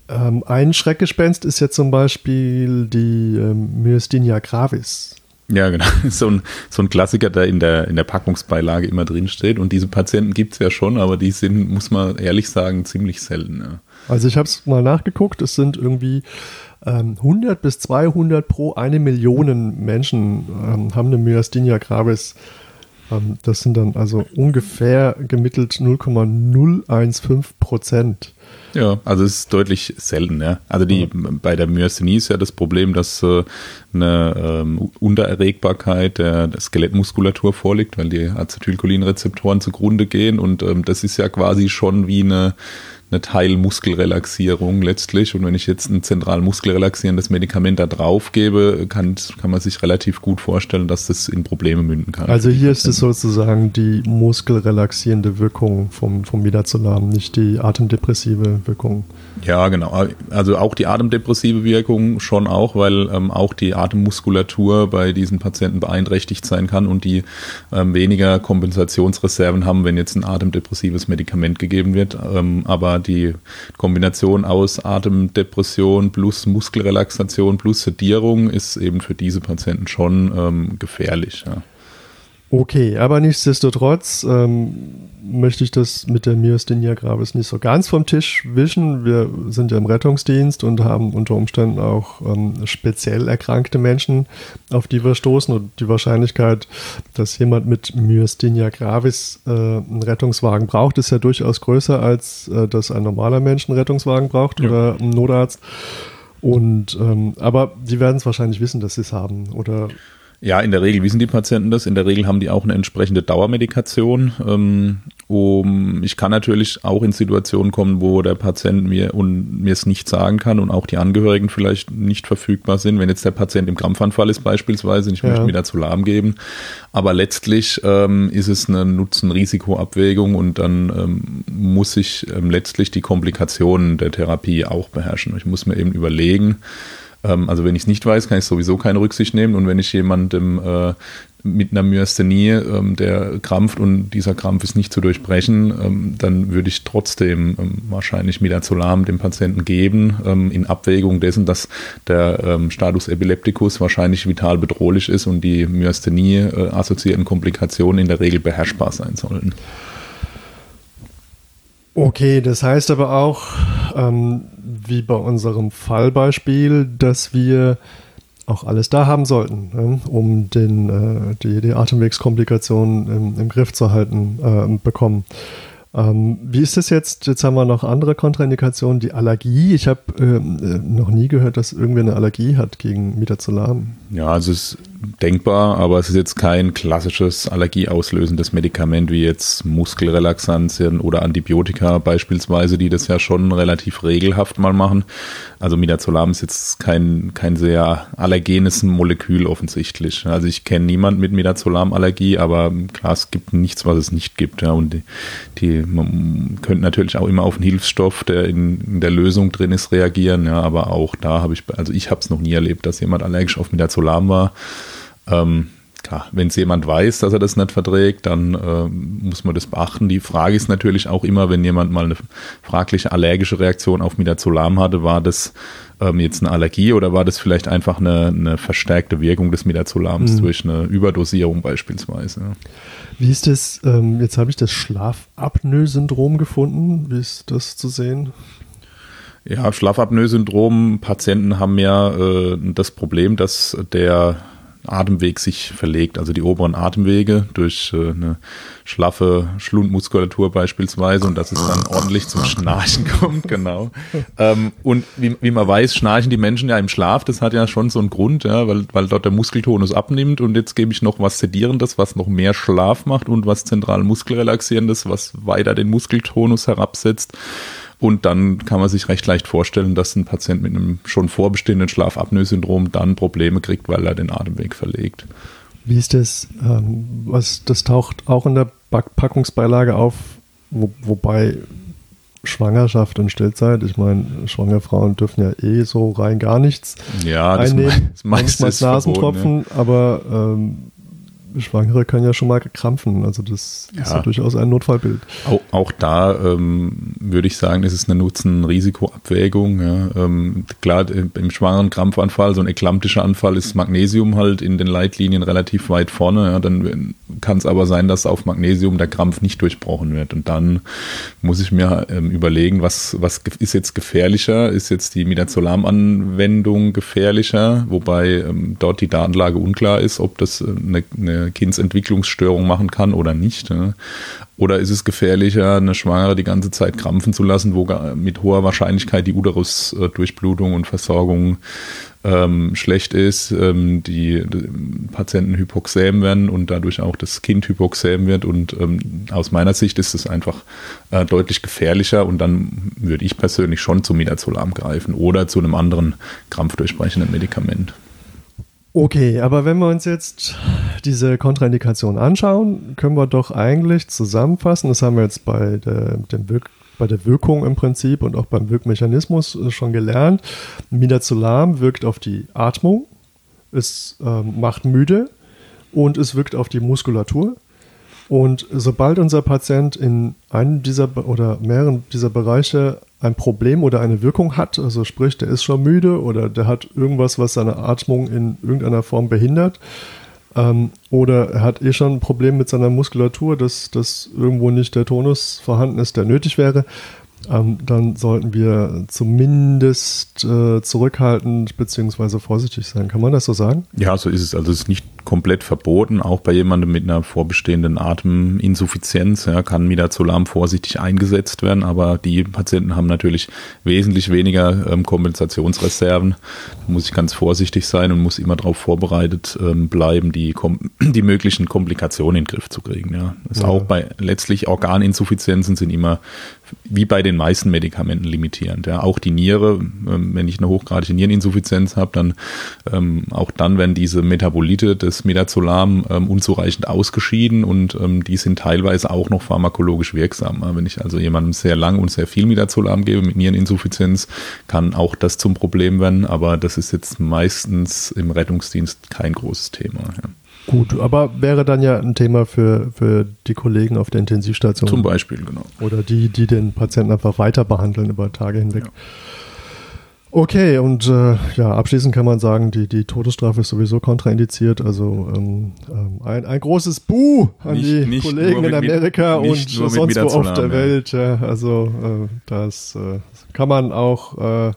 Speaker 1: ähm, ein Schreckgespenst ist ja zum Beispiel die ähm, Myasthenia gravis.
Speaker 2: Ja, genau. So ein, so ein Klassiker, der in der, in der Packungsbeilage immer drin steht. Und diese Patienten gibt es ja schon, aber die sind, muss man ehrlich sagen, ziemlich selten. Ja.
Speaker 1: Also ich habe es mal nachgeguckt, es sind irgendwie ähm, 100 bis 200 pro eine Million Menschen ähm, haben eine Myasthenia gravis. Ähm, das sind dann also ungefähr gemittelt 0,015 Prozent.
Speaker 2: Ja, also es ist deutlich selten, ja. Also die ja. bei der Myasthenie ist ja das Problem, dass äh, eine ähm, Untererregbarkeit der, der, Skelettmuskulatur vorliegt, weil die Acetylcholinrezeptoren zugrunde gehen und ähm, das ist ja quasi schon wie eine eine Teilmuskelrelaxierung letztlich. Und wenn ich jetzt ein zentral muskelrelaxierendes Medikament da drauf gebe, kann, kann man sich relativ gut vorstellen, dass das in Probleme münden kann.
Speaker 1: Also hier ist es sozusagen die muskelrelaxierende Wirkung vom, vom Midazolam, nicht die atemdepressive Wirkung.
Speaker 2: Ja, genau. Also auch die atemdepressive Wirkung schon auch, weil ähm, auch die Atemmuskulatur bei diesen Patienten beeinträchtigt sein kann und die ähm, weniger Kompensationsreserven haben, wenn jetzt ein atemdepressives Medikament gegeben wird. Ähm, aber die Kombination aus Atemdepression plus Muskelrelaxation plus Sedierung ist eben für diese Patienten schon ähm, gefährlich. Ja.
Speaker 1: Okay, aber nichtsdestotrotz ähm, möchte ich das mit der Myasthenia gravis nicht so ganz vom Tisch wischen. Wir sind ja im Rettungsdienst und haben unter Umständen auch ähm, speziell erkrankte Menschen, auf die wir stoßen. Und die Wahrscheinlichkeit, dass jemand mit Myasthenia gravis äh, einen Rettungswagen braucht, ist ja durchaus größer, als äh, dass ein normaler Mensch einen Rettungswagen braucht ja. oder einen Notarzt. Und ähm, aber die werden es wahrscheinlich wissen, dass sie es haben, oder?
Speaker 2: Ja, in der Regel wissen die Patienten das. In der Regel haben die auch eine entsprechende Dauermedikation. Ähm, um, ich kann natürlich auch in Situationen kommen, wo der Patient mir und mir es nicht sagen kann und auch die Angehörigen vielleicht nicht verfügbar sind. Wenn jetzt der Patient im Krampfanfall ist beispielsweise, ich ja. möchte wieder zu lahm geben. Aber letztlich ähm, ist es eine Nutzen-Risiko-Abwägung und dann ähm, muss ich ähm, letztlich die Komplikationen der Therapie auch beherrschen. Ich muss mir eben überlegen, also wenn ich es nicht weiß, kann ich sowieso keine Rücksicht nehmen. Und wenn ich jemandem äh, mit einer Myasthenie, ähm, der krampft und dieser Krampf ist nicht zu durchbrechen, ähm, dann würde ich trotzdem ähm, wahrscheinlich Midazolam dem Patienten geben, ähm, in Abwägung dessen, dass der ähm, Status epilepticus wahrscheinlich vital bedrohlich ist und die Myasthenie äh, Komplikationen in der Regel beherrschbar sein sollten.
Speaker 1: Okay, das heißt aber auch, ähm, wie bei unserem Fallbeispiel, dass wir auch alles da haben sollten, ne, um den, äh, die, die Atemwegskomplikationen im, im, Griff zu halten äh, bekommen. Ähm, wie ist das jetzt? Jetzt haben wir noch andere Kontraindikationen. Die Allergie. Ich habe ähm, äh, noch nie gehört, dass irgendwer eine Allergie hat gegen Midazolam.
Speaker 2: Ja, also es ist denkbar, aber es ist jetzt kein klassisches allergieauslösendes Medikament wie jetzt Muskelrelaxantien oder Antibiotika beispielsweise, die das ja schon relativ regelhaft mal machen. Also Midazolam ist jetzt kein, kein sehr allergenes Molekül offensichtlich. Also ich kenne niemanden mit Midazolam-Allergie, aber klar, es gibt nichts, was es nicht gibt. Ja. Und die, die man könnte natürlich auch immer auf einen Hilfsstoff, der in, in der Lösung drin ist, reagieren. Ja, aber auch da habe ich, also ich habe es noch nie erlebt, dass jemand allergisch auf Midazolam war. Ähm, klar, wenn es jemand weiß, dass er das nicht verträgt, dann äh, muss man das beachten. Die Frage ist natürlich auch immer, wenn jemand mal eine fragliche allergische Reaktion auf Midazolam hatte, war das ähm, jetzt eine Allergie oder war das vielleicht einfach eine, eine verstärkte Wirkung des Midazolams mhm. durch eine Überdosierung beispielsweise?
Speaker 1: Wie ist das, ähm, jetzt habe ich das Schlafapnoe-Syndrom gefunden, wie ist das zu sehen?
Speaker 2: Ja, Schlafapnoe-Syndrom, Patienten haben ja äh, das Problem, dass der Atemweg sich verlegt, also die oberen Atemwege durch äh, eine schlaffe Schlundmuskulatur beispielsweise und dass es dann ordentlich zum Schnarchen kommt, genau. Ähm, und wie, wie, man weiß, schnarchen die Menschen ja im Schlaf, das hat ja schon so einen Grund, ja, weil, weil dort der Muskeltonus abnimmt und jetzt gebe ich noch was Sedierendes, was noch mehr Schlaf macht und was zentral Muskelrelaxierendes, was weiter den Muskeltonus herabsetzt. Und dann kann man sich recht leicht vorstellen, dass ein Patient mit einem schon vorbestehenden Schlafapnoe-Syndrom dann Probleme kriegt, weil er den Atemweg verlegt.
Speaker 1: Wie ist das? Ähm, was, das taucht auch in der Packungsbeilage auf, wo, wobei Schwangerschaft und Stillzeit, ich meine, schwangere Frauen dürfen ja eh so rein gar nichts
Speaker 2: ja,
Speaker 1: einnehmen.
Speaker 2: Das meiste ist
Speaker 1: Nasentropfen, verboten, ja. aber ähm, Schwangere können ja schon mal krampfen. Also das ja. ist ja durchaus ein Notfallbild.
Speaker 2: Auch, auch da ähm, würde ich sagen, ist es eine Nutzen-Risiko-Abwägung. Ja. Ähm, klar, im schwangeren Krampfanfall, so ein eklamptischer Anfall, ist Magnesium halt in den Leitlinien relativ weit vorne. Ja. Dann kann es aber sein, dass auf Magnesium der Krampf nicht durchbrochen wird. Und dann muss ich mir ähm, überlegen, was, was ist jetzt gefährlicher? Ist jetzt die Midazolam-Anwendung gefährlicher? Wobei ähm, dort die Datenlage unklar ist, ob das äh, eine, Kindsentwicklungsstörung machen kann oder nicht. Oder ist es gefährlicher, eine Schwangere die ganze Zeit krampfen zu lassen, wo mit hoher Wahrscheinlichkeit die Uterusdurchblutung und Versorgung ähm, schlecht ist, ähm, die, die, Patienten hypoxäm werden und dadurch auch das Kind hypoxäm wird. Und ähm, aus meiner Sicht ist es einfach äh, deutlich gefährlicher und dann würde ich persönlich schon zum Midazolam greifen oder zu einem anderen krampfdurchbrechenden Medikament.
Speaker 1: Okay, aber wenn wir uns jetzt diese Kontraindikation anschauen, können wir doch eigentlich zusammenfassen, das haben wir jetzt bei der, dem Wirk bei der Wirkung im Prinzip und auch beim Wirkmechanismus schon gelernt. Midazolam wirkt auf die Atmung, es ähm, macht müde und es wirkt auf die Muskulatur. Und sobald unser Patient in einem dieser oder mehreren dieser Bereiche ein Problem oder eine Wirkung hat, also sprich, der ist schon müde oder der hat irgendwas, was seine Atmung in irgendeiner Form behindert, ähm, oder er hat eh schon ein Problem mit seiner Muskulatur, dass, dass irgendwo nicht der Tonus vorhanden ist, der nötig wäre, ähm, dann sollten wir zumindest äh, zurückhaltend bzw. vorsichtig sein. Kann man das so sagen?
Speaker 2: Ja, so ist es. Also es ist nicht komplett verboten. Auch bei jemandem mit einer vorbestehenden Ateminsuffizienz ja, kann Midazolam vorsichtig eingesetzt werden, aber die Patienten haben natürlich wesentlich weniger ähm, Kompensationsreserven. Da muss ich ganz vorsichtig sein und muss immer darauf vorbereitet ähm, bleiben, die, die möglichen Komplikationen in den Griff zu kriegen. Ja. Das ja. auch bei letztlich Organinsuffizienzen sind immer wie bei den meisten Medikamenten limitierend. Ja. Auch die Niere, ähm, wenn ich eine hochgradige Niereninsuffizienz habe, dann ähm, auch dann, wenn diese Metabolite des Midazolam ähm, unzureichend ausgeschieden und ähm, die sind teilweise auch noch pharmakologisch wirksam. Wenn ich also jemandem sehr lang und sehr viel Midazolam gebe mit Niereninsuffizienz, kann auch das zum Problem werden, aber das ist jetzt meistens im Rettungsdienst kein großes Thema. Ja.
Speaker 1: Gut, aber wäre dann ja ein Thema für, für die Kollegen auf der Intensivstation.
Speaker 2: Zum Beispiel, genau.
Speaker 1: Oder die, die den Patienten einfach weiter behandeln über Tage hinweg. Ja. Okay, und äh, ja, abschließend kann man sagen, die, die Todesstrafe ist sowieso kontraindiziert. Also ähm, ähm ein, ein großes Buh an nicht, die nicht Kollegen in Amerika mit, und sonst wo auf der Welt. Ja, also äh, das äh, kann man auch äh,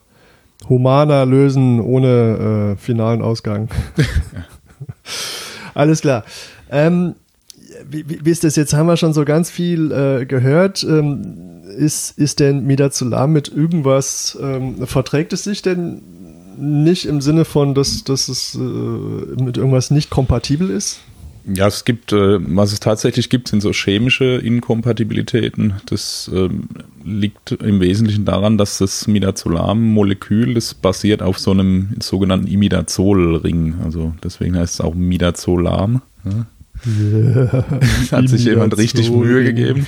Speaker 1: humaner lösen ohne äh, finalen Ausgang. Alles klar. Ähm, wie, wie, ist das jetzt? Haben wir schon so ganz viel äh, gehört. Ähm, ist, ist denn Midazolam mit irgendwas, ähm, verträgt es sich denn nicht im Sinne von, dass, dass es äh, mit irgendwas nicht kompatibel ist?
Speaker 2: Ja, es gibt, äh, was es tatsächlich gibt, sind so chemische Inkompatibilitäten. Das ähm, liegt im Wesentlichen daran, dass das Midazolam-Molekül, das basiert auf so einem sogenannten Imidazol-Ring. Also deswegen heißt es auch Midazolam. Ja. Yeah, hat sich jemand richtig Mühe gegeben.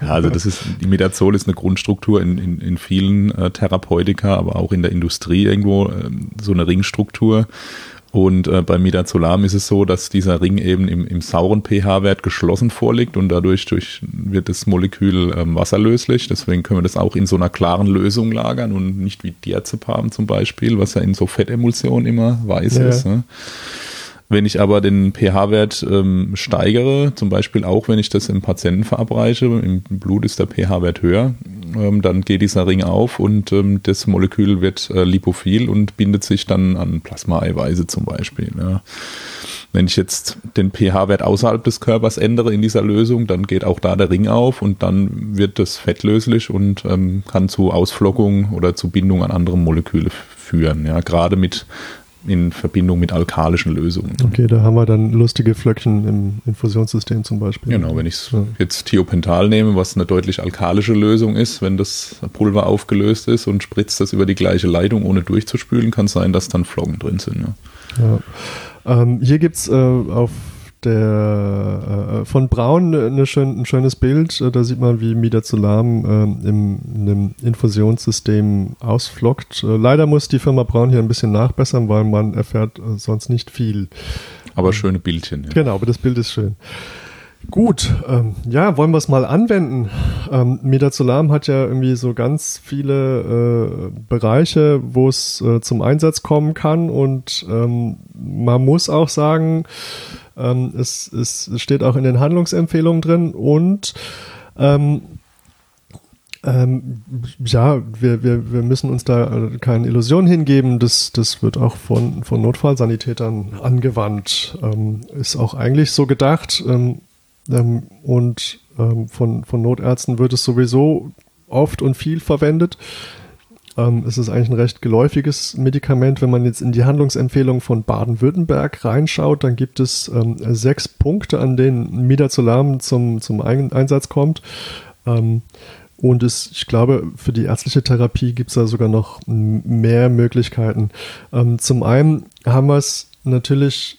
Speaker 2: Ja, also das ist, Imidazol ist eine Grundstruktur in, in, in vielen äh, Therapeutika, aber auch in der Industrie irgendwo äh, so eine Ringstruktur. Und äh, bei Midazolam ist es so, dass dieser Ring eben im, im sauren pH-Wert geschlossen vorliegt und dadurch durch, wird das Molekül ähm, wasserlöslich. Deswegen können wir das auch in so einer klaren Lösung lagern und nicht wie Diazepam zum Beispiel, was ja in so Fettemulsionen immer weiß ja. ist. Ne? Wenn ich aber den pH-Wert ähm, steigere, zum Beispiel auch wenn ich das im Patienten verabreiche, im Blut ist der pH-Wert höher, ähm, dann geht dieser Ring auf und ähm, das Molekül wird äh, lipophil und bindet sich dann an Plasmaeiweiße zum Beispiel. Ja. Wenn ich jetzt den pH-Wert außerhalb des Körpers ändere in dieser Lösung, dann geht auch da der Ring auf und dann wird das fettlöslich und ähm, kann zu Ausflockung oder zu Bindung an andere Moleküle führen. Ja, gerade mit in Verbindung mit alkalischen Lösungen.
Speaker 1: Okay, da haben wir dann lustige Flöckchen im Infusionssystem zum Beispiel.
Speaker 2: Genau, wenn ich ja. jetzt Thiopental nehme, was eine deutlich alkalische Lösung ist, wenn das Pulver aufgelöst ist und spritzt das über die gleiche Leitung, ohne durchzuspülen, kann es sein, dass dann Flocken drin sind.
Speaker 1: Ja. ja. Ähm, hier gibt es äh, auf der äh, von Braun eine schön, ein schönes Bild. Äh, da sieht man, wie Midazolam äh, im, in einem Infusionssystem ausflockt. Äh, leider muss die Firma Braun hier ein bisschen nachbessern, weil man erfährt äh, sonst nicht viel.
Speaker 2: Aber schöne Bildchen.
Speaker 1: Ja. Genau, aber das Bild ist schön. Gut, ähm, ja, wollen wir es mal anwenden. Ähm, Midazolam hat ja irgendwie so ganz viele äh, Bereiche, wo es äh, zum Einsatz kommen kann und ähm, man muss auch sagen, ähm, es, es steht auch in den Handlungsempfehlungen drin und ähm, ähm, ja, wir, wir, wir müssen uns da äh, keine Illusion hingeben. Das, das wird auch von, von Notfallsanitätern angewandt. Ähm, ist auch eigentlich so gedacht. Ähm, ähm, und ähm, von, von Notärzten wird es sowieso oft und viel verwendet. Ähm, es ist eigentlich ein recht geläufiges Medikament. Wenn man jetzt in die Handlungsempfehlung von Baden-Württemberg reinschaut, dann gibt es ähm, sechs Punkte, an denen Midazolam zum, zum Einsatz kommt. Ähm, und es, ich glaube, für die ärztliche Therapie gibt es da sogar noch mehr Möglichkeiten. Ähm, zum einen haben wir es natürlich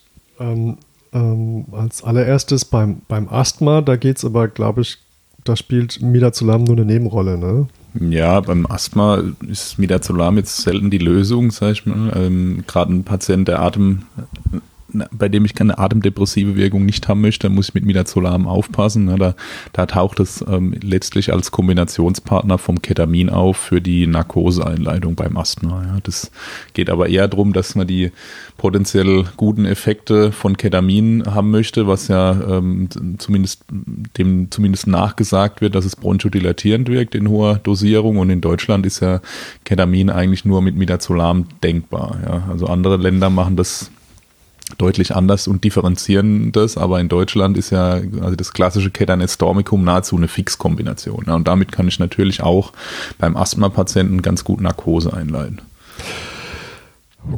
Speaker 1: ähm, als allererstes beim, beim Asthma. Da geht es aber, glaube ich, da spielt Midazolam nur eine Nebenrolle. Ne?
Speaker 2: Ja, beim Asthma ist Midazolam jetzt selten die Lösung, sag ich mal. Ähm, Gerade ein Patient, der Atem bei dem ich keine atemdepressive Wirkung nicht haben möchte, muss ich mit Midazolam aufpassen. Da, da taucht es ähm, letztlich als Kombinationspartner vom Ketamin auf für die Narkoseeinleitung beim Asthma. Ja? Das geht aber eher darum, dass man die potenziell guten Effekte von Ketamin haben möchte, was ja ähm, zumindest dem zumindest nachgesagt wird, dass es bronchodilatierend wirkt in hoher Dosierung und in Deutschland ist ja Ketamin eigentlich nur mit Midazolam denkbar. Ja? Also andere Länder machen das deutlich anders und differenzieren das, aber in Deutschland ist ja also das klassische Ketanestormicum nahezu eine Fixkombination. Und damit kann ich natürlich auch beim Asthma-Patienten ganz gut Narkose einleiten.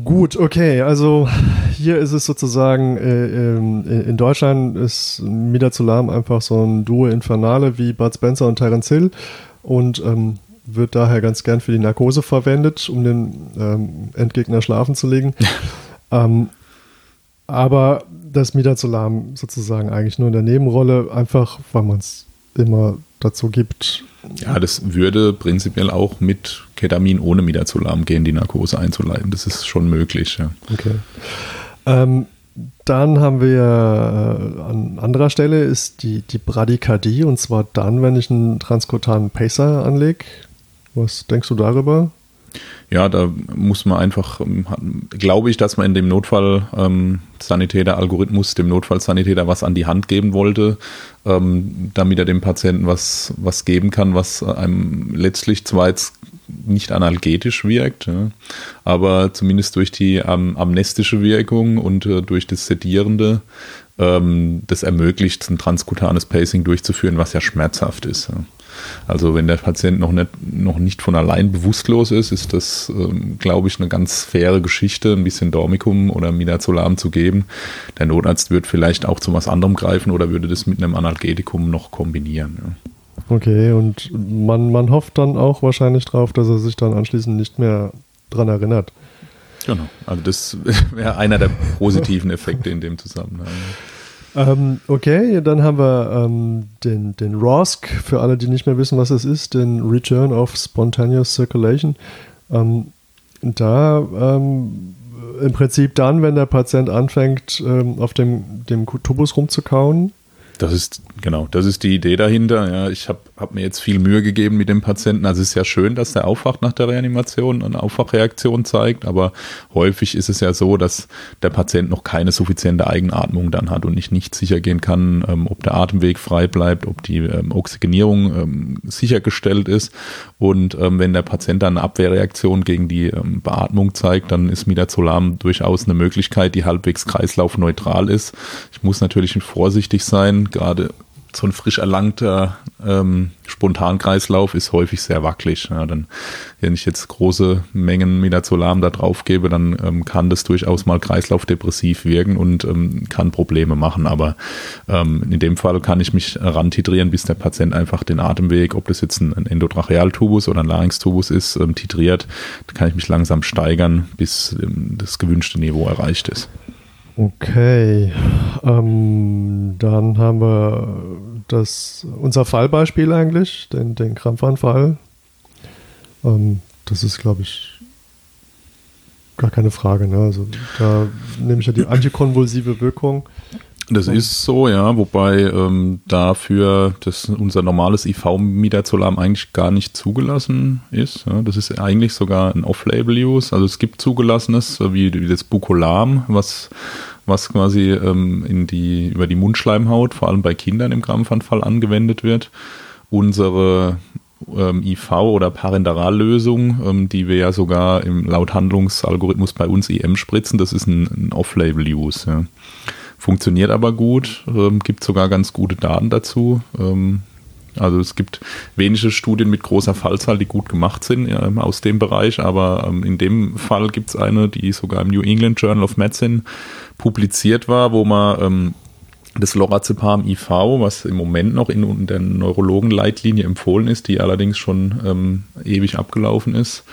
Speaker 1: Gut, okay, also hier ist es sozusagen, äh, ähm, in Deutschland ist Midazolam einfach so ein Duo Infernale wie Bud Spencer und Terence Hill und ähm, wird daher ganz gern für die Narkose verwendet, um den ähm, Endgegner schlafen zu legen. ähm, aber das Midazolam sozusagen eigentlich nur in der Nebenrolle, einfach weil man es immer dazu gibt.
Speaker 2: Ja, das würde prinzipiell auch mit Ketamin ohne Midazolam gehen, die Narkose einzuleiten. Das ist schon möglich. Ja.
Speaker 1: Okay. Ähm, dann haben wir äh, an anderer Stelle ist die, die Bradykardie und zwar dann, wenn ich einen transkutanen Pacer anlege. Was denkst du darüber?
Speaker 2: Ja, da muss man einfach, ähm, glaube ich, dass man in dem Notfall ähm, Sanitäter-Algorithmus dem Notfallsanitäter was an die Hand geben wollte, ähm, damit er dem Patienten was, was geben kann, was einem letztlich zwar jetzt nicht analgetisch wirkt, ja, aber zumindest durch die ähm, amnestische Wirkung und äh, durch das Sedierende ähm, das ermöglicht, ein transkutanes Pacing durchzuführen, was ja schmerzhaft ist. Ja. Also wenn der Patient noch nicht, noch nicht von allein bewusstlos ist, ist das, ähm, glaube ich, eine ganz faire Geschichte, ein bisschen Dormicum oder Midazolam zu geben. Der Notarzt wird vielleicht auch zu was anderem greifen oder würde das mit einem Analgetikum noch kombinieren. Ja.
Speaker 1: Okay, und man, man hofft dann auch wahrscheinlich darauf, dass er sich dann anschließend nicht mehr dran erinnert.
Speaker 2: Genau, also das wäre einer der positiven Effekte in dem Zusammenhang.
Speaker 1: Ähm, okay, dann haben wir ähm, den, den ROSC, für alle, die nicht mehr wissen, was es ist, den Return of Spontaneous Circulation. Ähm, da ähm, im Prinzip dann, wenn der Patient anfängt, ähm, auf dem, dem Tubus rumzukauen,
Speaker 2: das ist, genau, das ist die Idee dahinter. Ja, ich habe hab mir jetzt viel Mühe gegeben mit dem Patienten. Also es ist ja schön, dass der aufwacht nach der Reanimation, eine Aufwachreaktion zeigt, aber häufig ist es ja so, dass der Patient noch keine suffiziente Eigenatmung dann hat und nicht, nicht sicher gehen kann, ähm, ob der Atemweg frei bleibt, ob die ähm, Oxygenierung ähm, sichergestellt ist. Und ähm, wenn der Patient dann eine Abwehrreaktion gegen die ähm, Beatmung zeigt, dann ist Midazolam durchaus eine Möglichkeit, die halbwegs kreislaufneutral ist. Ich muss natürlich vorsichtig sein, gerade so ein frisch erlangter ähm, Spontankreislauf ist häufig sehr wackelig. Ja, dann, wenn ich jetzt große Mengen Midazolam da drauf gebe, dann ähm, kann das durchaus mal kreislaufdepressiv wirken und ähm, kann Probleme machen. Aber ähm, in dem Fall kann ich mich rantitrieren, bis der Patient einfach den Atemweg, ob das jetzt ein, Endotrachealtubus oder ein Larynxtubus ist, ähm, titriert. Da kann ich mich langsam steigern, bis ähm, das gewünschte Niveau erreicht ist.
Speaker 1: Okay, ähm, dann haben wir das, unser Fallbeispiel eigentlich, den, den Krampfanfall. Ähm, das ist, glaube ich, gar keine Frage. Ne? Also da nehme ich ja die antikonvulsive Wirkung.
Speaker 2: Das ist so, ja, wobei ähm, dafür das, unser normales IV-Midazolam eigentlich gar nicht zugelassen ist. Ja. Das ist eigentlich sogar ein Off-Label-Use. Also es gibt zugelassenes, wie, wie das Bucolam, was, was quasi ähm, in die, über die Mundschleimhaut, vor allem bei Kindern im Krampfanfall angewendet wird. Unsere ähm, IV- oder Parenterallösung, ähm, die wir ja sogar im Lauthandlungsalgorithmus bei uns IM spritzen, das ist ein, ein Off-Label-Use. Ja. Funktioniert aber gut, ähm, gibt sogar ganz gute Daten dazu. Ähm, also es gibt wenige Studien mit großer Fallzahl, die gut gemacht sind äh, aus dem Bereich, aber ähm, in dem Fall gibt es eine, die sogar im New England Journal of Medicine publiziert war, wo man ähm, das Lorazepam IV, was im Moment noch in der Neurologenleitlinie empfohlen ist, die allerdings schon ähm, ewig abgelaufen ist,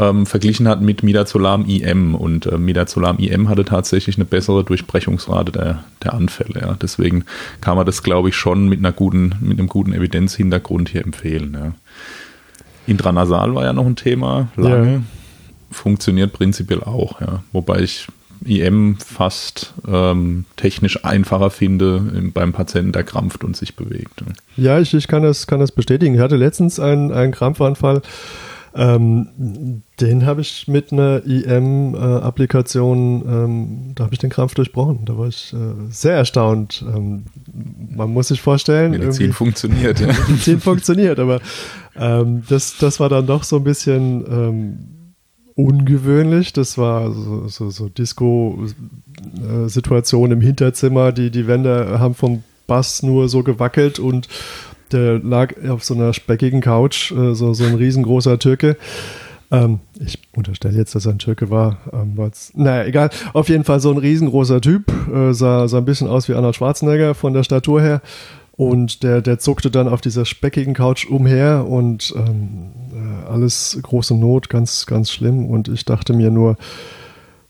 Speaker 2: ähm, verglichen hat mit Midazolam IM. Und äh, Midazolam IM hatte tatsächlich eine bessere Durchbrechungsrate der, der Anfälle. Ja. Deswegen kann man das, glaube ich, schon mit, einer guten, mit einem guten Evidenzhintergrund hier empfehlen. Ja. Intranasal war ja noch ein Thema, lange. Ja. Funktioniert prinzipiell auch, ja. Wobei ich IM fast ähm, technisch einfacher finde beim Patienten, der krampft und sich bewegt.
Speaker 1: Ja, ich, ich kann, das, kann das bestätigen. Ich hatte letztens einen, einen Krampfanfall. Ähm, den habe ich mit einer IM-Applikation, ähm, da habe ich den Krampf durchbrochen. Da war ich äh, sehr erstaunt. Ähm, man muss sich vorstellen.
Speaker 2: Medizin funktioniert,
Speaker 1: ja. Medizin funktioniert, aber ähm, das, das war dann doch so ein bisschen ähm, ungewöhnlich. Das war so, so, so Disco-Situation im Hinterzimmer. Die, die Wände haben vom Bass nur so gewackelt und der lag auf so einer speckigen Couch, äh, so, so ein riesengroßer Türke. Ähm, ich unterstelle jetzt, dass er ein Türke war. Ähm, naja, egal. Auf jeden Fall so ein riesengroßer Typ. Äh, sah, sah ein bisschen aus wie Arnold Schwarzenegger von der Statur her. Und der, der zuckte dann auf dieser speckigen Couch umher und ähm, äh, alles große Not, ganz, ganz schlimm. Und ich dachte mir nur,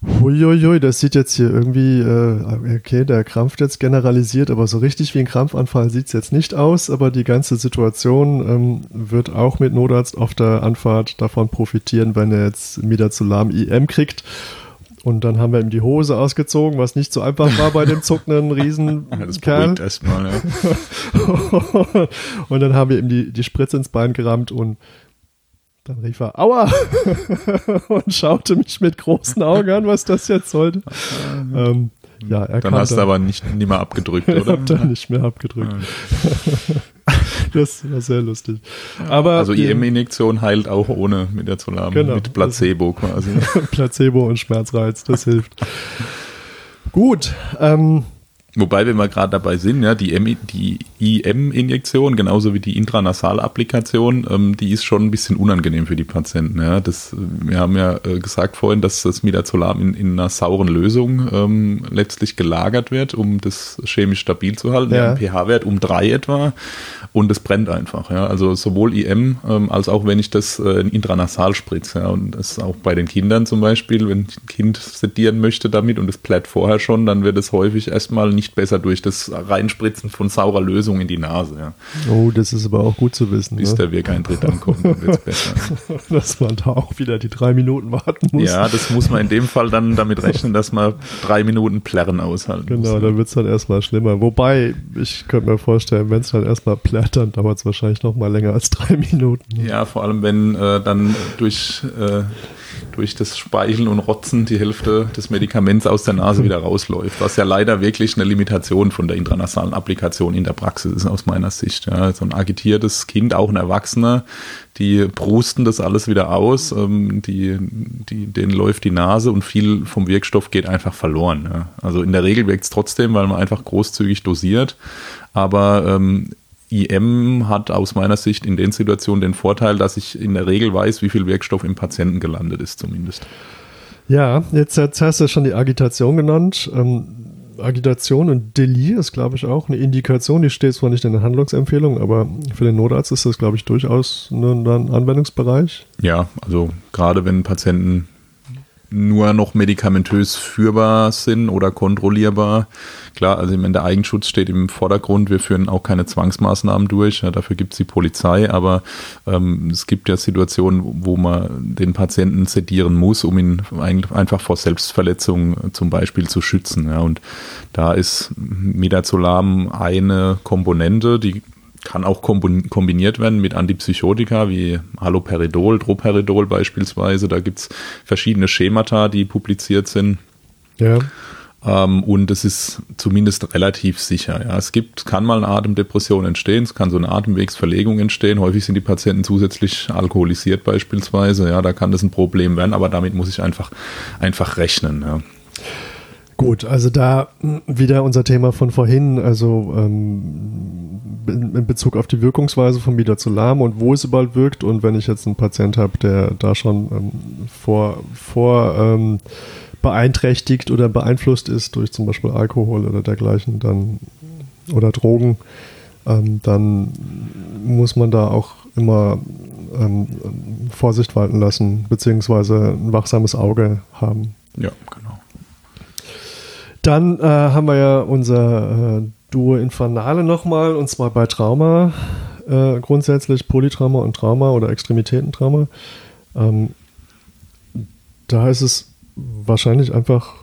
Speaker 1: Huiuiui, das sieht jetzt hier irgendwie, äh, okay, der krampft jetzt generalisiert, aber so richtig wie ein Krampfanfall sieht es jetzt nicht aus, aber die ganze Situation ähm, wird auch mit Notarzt auf der Anfahrt davon profitieren, wenn er jetzt Midazolam IM kriegt. Und dann haben wir ihm die Hose ausgezogen, was nicht so einfach war bei dem zuckenden Riesenkerl. Das beruhigt erstmal, ja. und dann haben wir ihm die, die Spritze ins Bein gerammt und dann rief er, aua! und schaute mich mit großen Augen an, was das jetzt sollte.
Speaker 2: Ähm, ja, er dann hast du aber nicht, nicht mehr abgedrückt, oder? Ich
Speaker 1: hab dann nicht mehr abgedrückt. das war sehr lustig.
Speaker 2: Aber also IM-Injektion heilt auch ohne mit der Zolam, genau, mit Placebo quasi.
Speaker 1: Placebo und Schmerzreiz, das hilft. Gut, ähm,
Speaker 2: Wobei, wenn wir gerade dabei sind, ja, die, die IM-Injektion, genauso wie die Intranasal-Applikation, ähm, die ist schon ein bisschen unangenehm für die Patienten. Ja. Das, wir haben ja äh, gesagt vorhin, dass das Midazolam in, in einer sauren Lösung ähm, letztlich gelagert wird, um das chemisch stabil zu halten. Ja. pH-Wert um drei etwa und es brennt einfach. Ja. Also sowohl IM ähm, als auch wenn ich das äh, intranasal spritze. Ja. Und das ist auch bei den Kindern zum Beispiel, wenn ich ein Kind sedieren möchte damit und es plätt vorher schon, dann wird es häufig erstmal nicht besser durch das Reinspritzen von saurer Lösung in die Nase. Ja.
Speaker 1: Oh, das ist aber auch gut zu wissen.
Speaker 2: Bis ne? der Wirkeintritt ankommt, dann wird es besser.
Speaker 1: dass man da auch wieder die drei Minuten warten muss.
Speaker 2: Ja, das muss man in dem Fall dann damit rechnen, dass man drei Minuten Plärren aushalten
Speaker 1: genau,
Speaker 2: muss.
Speaker 1: Genau, dann wird es dann erstmal schlimmer. Wobei, ich könnte mir vorstellen, wenn es dann erstmal plärrt, dann dauert es wahrscheinlich noch mal länger als drei Minuten.
Speaker 2: Ja, vor allem wenn äh, dann durch äh, durch das Speicheln und Rotzen die Hälfte des Medikaments aus der Nase wieder rausläuft, was ja leider wirklich eine Limitation von der intranasalen Applikation in der Praxis ist aus meiner Sicht. Ja, so ein agitiertes Kind, auch ein Erwachsener, die prusten das alles wieder aus, ähm, die, die, denen läuft die Nase und viel vom Wirkstoff geht einfach verloren. Ja. Also in der Regel wirkt es trotzdem, weil man einfach großzügig dosiert, aber ähm, IM hat aus meiner Sicht in den Situationen den Vorteil, dass ich in der Regel weiß, wie viel Wirkstoff im Patienten gelandet ist, zumindest.
Speaker 1: Ja, jetzt, jetzt hast du schon die Agitation genannt. Ähm, Agitation und Delir ist, glaube ich, auch eine Indikation. Die steht zwar nicht in der Handlungsempfehlung, aber für den Notarzt ist das, glaube ich, durchaus ein Anwendungsbereich.
Speaker 2: Ja, also gerade wenn Patienten nur noch medikamentös führbar sind oder kontrollierbar. Klar, also im der Eigenschutz steht im Vordergrund. Wir führen auch keine Zwangsmaßnahmen durch. Ja, dafür gibt es die Polizei. Aber ähm, es gibt ja Situationen, wo man den Patienten sedieren muss, um ihn einfach vor Selbstverletzung zum Beispiel zu schützen. Ja, und da ist Midazolam eine Komponente, die kann auch kombiniert werden mit Antipsychotika wie Haloperidol, Droperidol beispielsweise. Da gibt es verschiedene Schemata, die publiziert sind. Ja. Ähm, und es ist zumindest relativ sicher. Ja. Es gibt, kann mal eine Atemdepression entstehen, es kann so eine Atemwegsverlegung entstehen. Häufig sind die Patienten zusätzlich alkoholisiert beispielsweise. Ja, da kann das ein Problem werden, aber damit muss ich einfach, einfach rechnen. Ja.
Speaker 1: Gut, also da hm, wieder unser Thema von vorhin, also ähm, in Bezug auf die Wirkungsweise von Midazolam und wo es überall wirkt. Und wenn ich jetzt einen Patient habe, der da schon ähm, vor, vor ähm, beeinträchtigt oder beeinflusst ist durch zum Beispiel Alkohol oder dergleichen, dann oder Drogen, ähm, dann muss man da auch immer ähm, Vorsicht walten lassen, beziehungsweise ein wachsames Auge haben.
Speaker 2: Ja, genau.
Speaker 1: Dann äh, haben wir ja unser äh, Duo Infernale nochmal, und zwar bei Trauma, äh, grundsätzlich Polytrauma und Trauma oder Extremitätentrauma. Ähm, da ist es wahrscheinlich einfach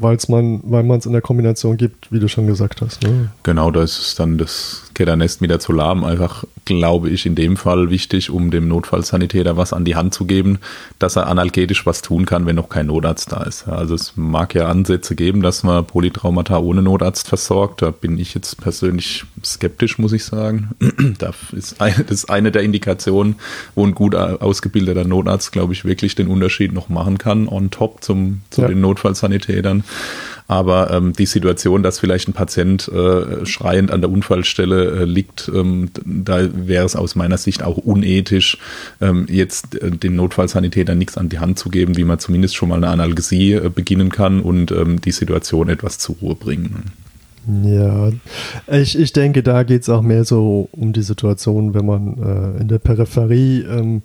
Speaker 1: weil's man, weil man es in der Kombination gibt, wie du schon gesagt hast. Ne?
Speaker 2: Genau, da ist es dann das Ketternest mit der Zolam einfach, glaube ich, in dem Fall wichtig, um dem Notfallsanitäter was an die Hand zu geben, dass er analgetisch was tun kann, wenn noch kein Notarzt da ist. Also es mag ja Ansätze geben, dass man Polytraumata ohne Notarzt versorgt. Da bin ich jetzt persönlich skeptisch, muss ich sagen. das ist eine, das ist eine der Indikationen, wo ein gut ausgebildeter Notarzt, glaube ich, wirklich den Unterschied noch machen kann, on top zum, zu ja. den Notfallsanitätern. Aber ähm, die Situation, dass vielleicht ein Patient äh, schreiend an der Unfallstelle äh, liegt, ähm, da wäre es aus meiner Sicht auch unethisch, ähm, jetzt äh, den Notfallsanitäter nichts an die Hand zu geben, wie man zumindest schon mal eine Analgesie äh, beginnen kann und ähm, die Situation etwas zur Ruhe bringen.
Speaker 1: Ja, ich, ich denke, da geht es auch mehr so um die Situation, wenn man äh, in der Peripherie ähm,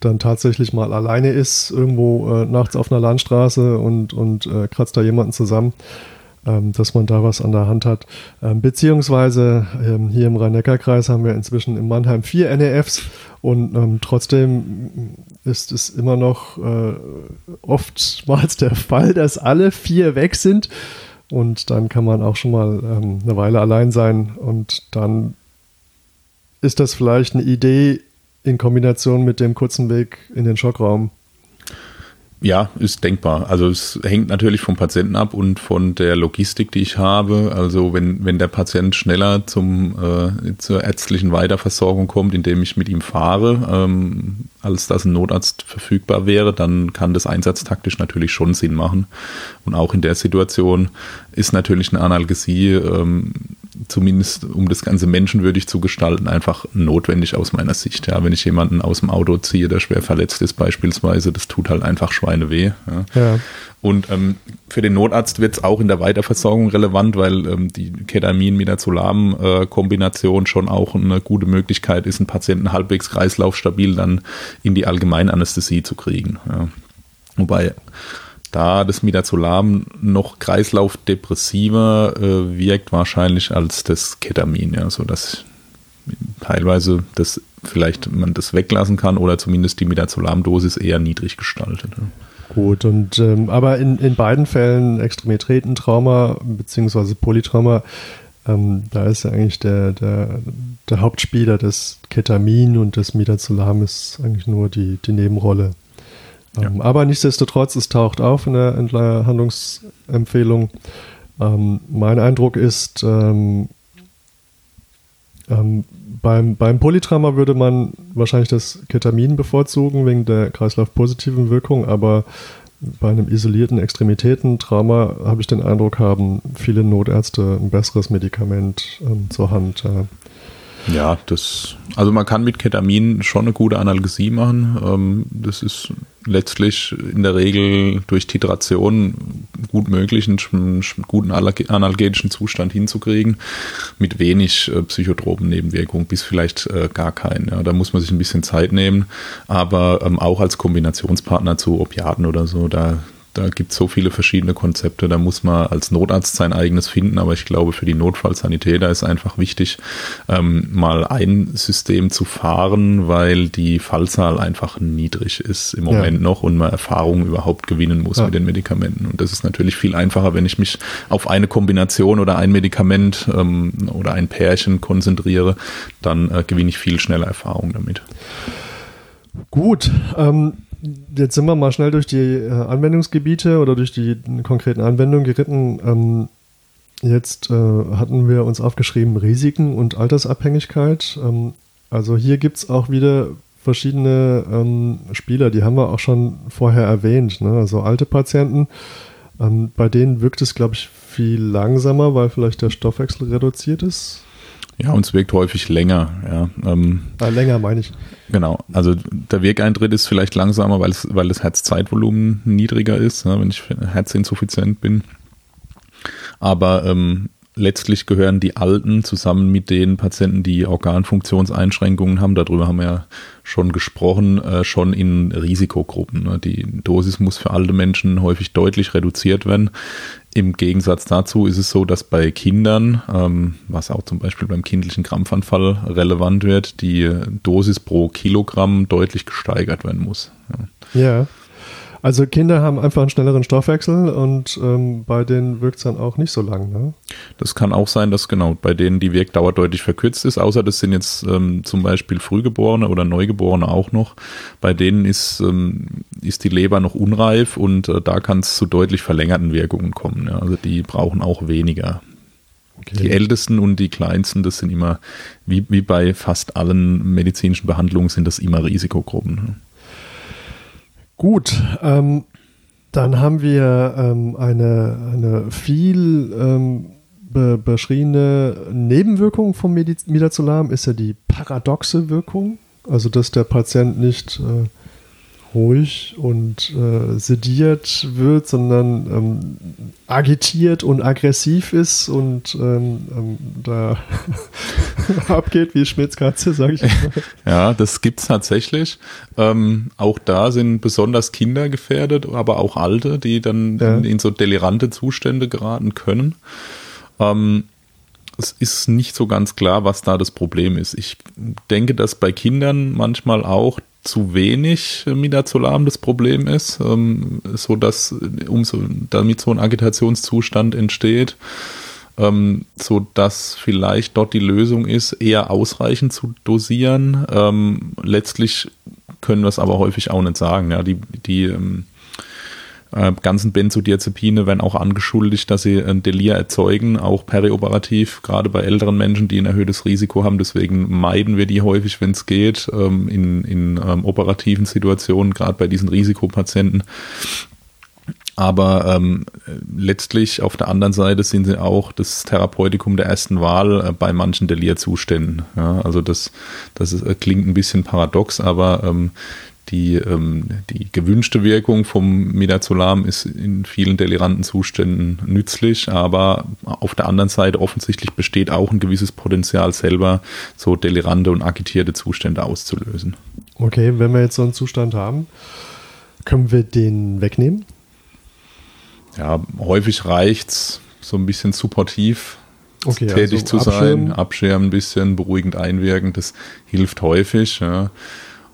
Speaker 1: dann tatsächlich mal alleine ist, irgendwo äh, nachts auf einer Landstraße und, und äh, kratzt da jemanden zusammen, ähm, dass man da was an der Hand hat. Ähm, beziehungsweise ähm, hier im Rhein-Neckar-Kreis haben wir inzwischen in Mannheim vier NEFs und ähm, trotzdem ist es immer noch äh, oftmals der Fall, dass alle vier weg sind. Und dann kann man auch schon mal ähm, eine Weile allein sein und dann ist das vielleicht eine Idee, in Kombination mit dem kurzen Weg in den Schockraum.
Speaker 2: Ja, ist denkbar. Also es hängt natürlich vom Patienten ab und von der Logistik, die ich habe. Also wenn, wenn der Patient schneller zum, äh, zur ärztlichen Weiterversorgung kommt, indem ich mit ihm fahre, ähm, als dass ein Notarzt verfügbar wäre, dann kann das einsatztaktisch natürlich schon Sinn machen. Und auch in der Situation ist natürlich eine Analgesie ähm, zumindest um das Ganze menschenwürdig zu gestalten, einfach notwendig aus meiner Sicht. Ja, wenn ich jemanden aus dem Auto ziehe, der schwer verletzt ist beispielsweise, das tut halt einfach Schweine weh. Ja. ja. Und ähm, für den Notarzt wird es auch in der Weiterversorgung relevant, weil ähm, die Ketamin-Midazolam-Kombination äh, schon auch eine gute Möglichkeit ist, einen Patienten halbwegs kreislaufstabil dann in die Allgemeinanästhesie zu kriegen. Ja. Wobei da das Midazolam noch kreislaufdepressiver äh, wirkt wahrscheinlich als das Ketamin, ja, so dass teilweise das vielleicht man das weglassen kann oder zumindest die Midazolam-Dosis eher niedrig gestaltet. Ja.
Speaker 1: Gut, und ähm, aber in, in beiden Fällen Extremitätentrauma bzw. Polytrauma, ähm, da ist ja eigentlich der, der, der Hauptspieler das Ketamin und das Midazolam ist eigentlich nur die, die Nebenrolle. Ja. Ähm, aber nichtsdestotrotz, es taucht auf in der, in der Handlungsempfehlung. Ähm, mein Eindruck ist, ähm, ähm, beim, beim Polytrauma würde man wahrscheinlich das Ketamin bevorzugen wegen der kreislaufpositiven Wirkung, aber bei einem isolierten Extremitätentrauma habe ich den Eindruck, haben viele Notärzte ein besseres Medikament ähm, zur Hand. Ja.
Speaker 2: Ja, das, also man kann mit Ketamin schon eine gute Analgesie machen. Ähm, das ist letztlich in der Regel durch Titration gut möglich, einen guten analgetischen Zustand hinzukriegen, mit wenig äh, psychotropen Nebenwirkungen, bis vielleicht äh, gar keinen. Ja, da muss man sich ein bisschen Zeit nehmen, aber ähm, auch als Kombinationspartner zu Opiaten oder so, da da gibt es so viele verschiedene Konzepte, da muss man als Notarzt sein eigenes finden, aber ich glaube, für die Notfallsanitäter ist einfach wichtig, ähm, mal ein System zu fahren, weil die Fallzahl einfach niedrig ist im Moment ja. noch und man Erfahrung überhaupt gewinnen muss ja. mit den Medikamenten. Und das ist natürlich viel einfacher, wenn ich mich auf eine Kombination oder ein Medikament ähm, oder ein Pärchen konzentriere, dann äh, gewinne ich viel schneller Erfahrung damit.
Speaker 1: Gut, ähm, jetzt sind wir mal schnell durch die äh, Anwendungsgebiete oder durch die konkreten Anwendungen geritten. Ähm, jetzt äh, hatten wir uns aufgeschrieben Risiken und Altersabhängigkeit. Ähm, also hier gibt es auch wieder verschiedene ähm, Spieler, die haben wir auch schon vorher erwähnt. Ne? Also alte Patienten, ähm, bei denen wirkt es, glaube ich, viel langsamer, weil vielleicht der Stoffwechsel reduziert ist.
Speaker 2: Ja, und es wirkt häufig länger. Ja,
Speaker 1: ähm, ah, länger meine ich.
Speaker 2: Genau, also der Wirkeintritt ist vielleicht langsamer, weil, es, weil das Herzzeitvolumen niedriger ist, ja, wenn ich herzinsuffizient bin. Aber ähm, letztlich gehören die Alten zusammen mit den Patienten, die Organfunktionseinschränkungen haben, darüber haben wir ja schon gesprochen, äh, schon in Risikogruppen. Ne? Die Dosis muss für alte Menschen häufig deutlich reduziert werden. Im Gegensatz dazu ist es so, dass bei Kindern, ähm, was auch zum Beispiel beim kindlichen Krampfanfall relevant wird, die Dosis pro Kilogramm deutlich gesteigert werden muss.
Speaker 1: Ja. ja. Also Kinder haben einfach einen schnelleren Stoffwechsel und ähm, bei denen wirkt es dann auch nicht so lang. Ne?
Speaker 2: Das kann auch sein, dass genau bei denen die Wirkdauer deutlich verkürzt ist, außer das sind jetzt ähm, zum Beispiel Frühgeborene oder Neugeborene auch noch. Bei denen ist, ähm, ist die Leber noch unreif und äh, da kann es zu deutlich verlängerten Wirkungen kommen. Ja? Also die brauchen auch weniger. Okay. Die ältesten und die kleinsten, das sind immer, wie, wie bei fast allen medizinischen Behandlungen, sind das immer Risikogruppen. Ne?
Speaker 1: Gut, ähm, dann haben wir ähm, eine, eine viel ähm, be beschriebene Nebenwirkung vom Midazolam, ist ja die paradoxe Wirkung, also dass der Patient nicht äh, ruhig und äh, sediert wird, sondern ähm, agitiert und aggressiv ist und ähm, ähm, da abgeht wie Schmitzkatze, sage ich mal.
Speaker 2: Ja, das gibt es tatsächlich. Ähm, auch da sind besonders Kinder gefährdet, aber auch Alte, die dann ja. in, in, so delirante Zustände geraten können. Ähm, es ist nicht so ganz klar, was da das Problem ist. Ich denke, dass bei Kindern manchmal auch zu wenig Midazolam das Problem ist, ähm, so dass umso damit so ein Agitationszustand entsteht, ähm, so dass vielleicht dort die Lösung ist, eher ausreichend zu dosieren. Ähm, letztlich können wir es aber häufig auch nicht sagen. Ja, die die ähm, äh, ganzen Benzodiazepine werden auch angeschuldigt, dass sie ein Delir erzeugen, auch perioperativ, gerade bei älteren Menschen, die ein erhöhtes Risiko haben. Deswegen meiden wir die häufig, wenn es geht, ähm, in, in ähm, operativen Situationen, gerade bei diesen Risikopatienten. Aber ähm, letztlich auf der anderen Seite sind sie auch das Therapeutikum der ersten Wahl äh, bei manchen Delirzuständen. Ja, also das, das ist, äh, klingt ein bisschen paradox, aber ähm, die, ähm, die gewünschte Wirkung vom Midazolam ist in vielen deliranten Zuständen nützlich, aber auf der anderen Seite offensichtlich besteht auch ein gewisses Potenzial selber, so delirante und agitierte Zustände auszulösen.
Speaker 1: Okay, wenn wir jetzt so einen Zustand haben, können wir den wegnehmen?
Speaker 2: Ja, häufig reicht es, so ein bisschen supportiv okay, tätig also zu sein, abschirmen. abschirmen, ein bisschen beruhigend einwirken, das hilft häufig. Ja.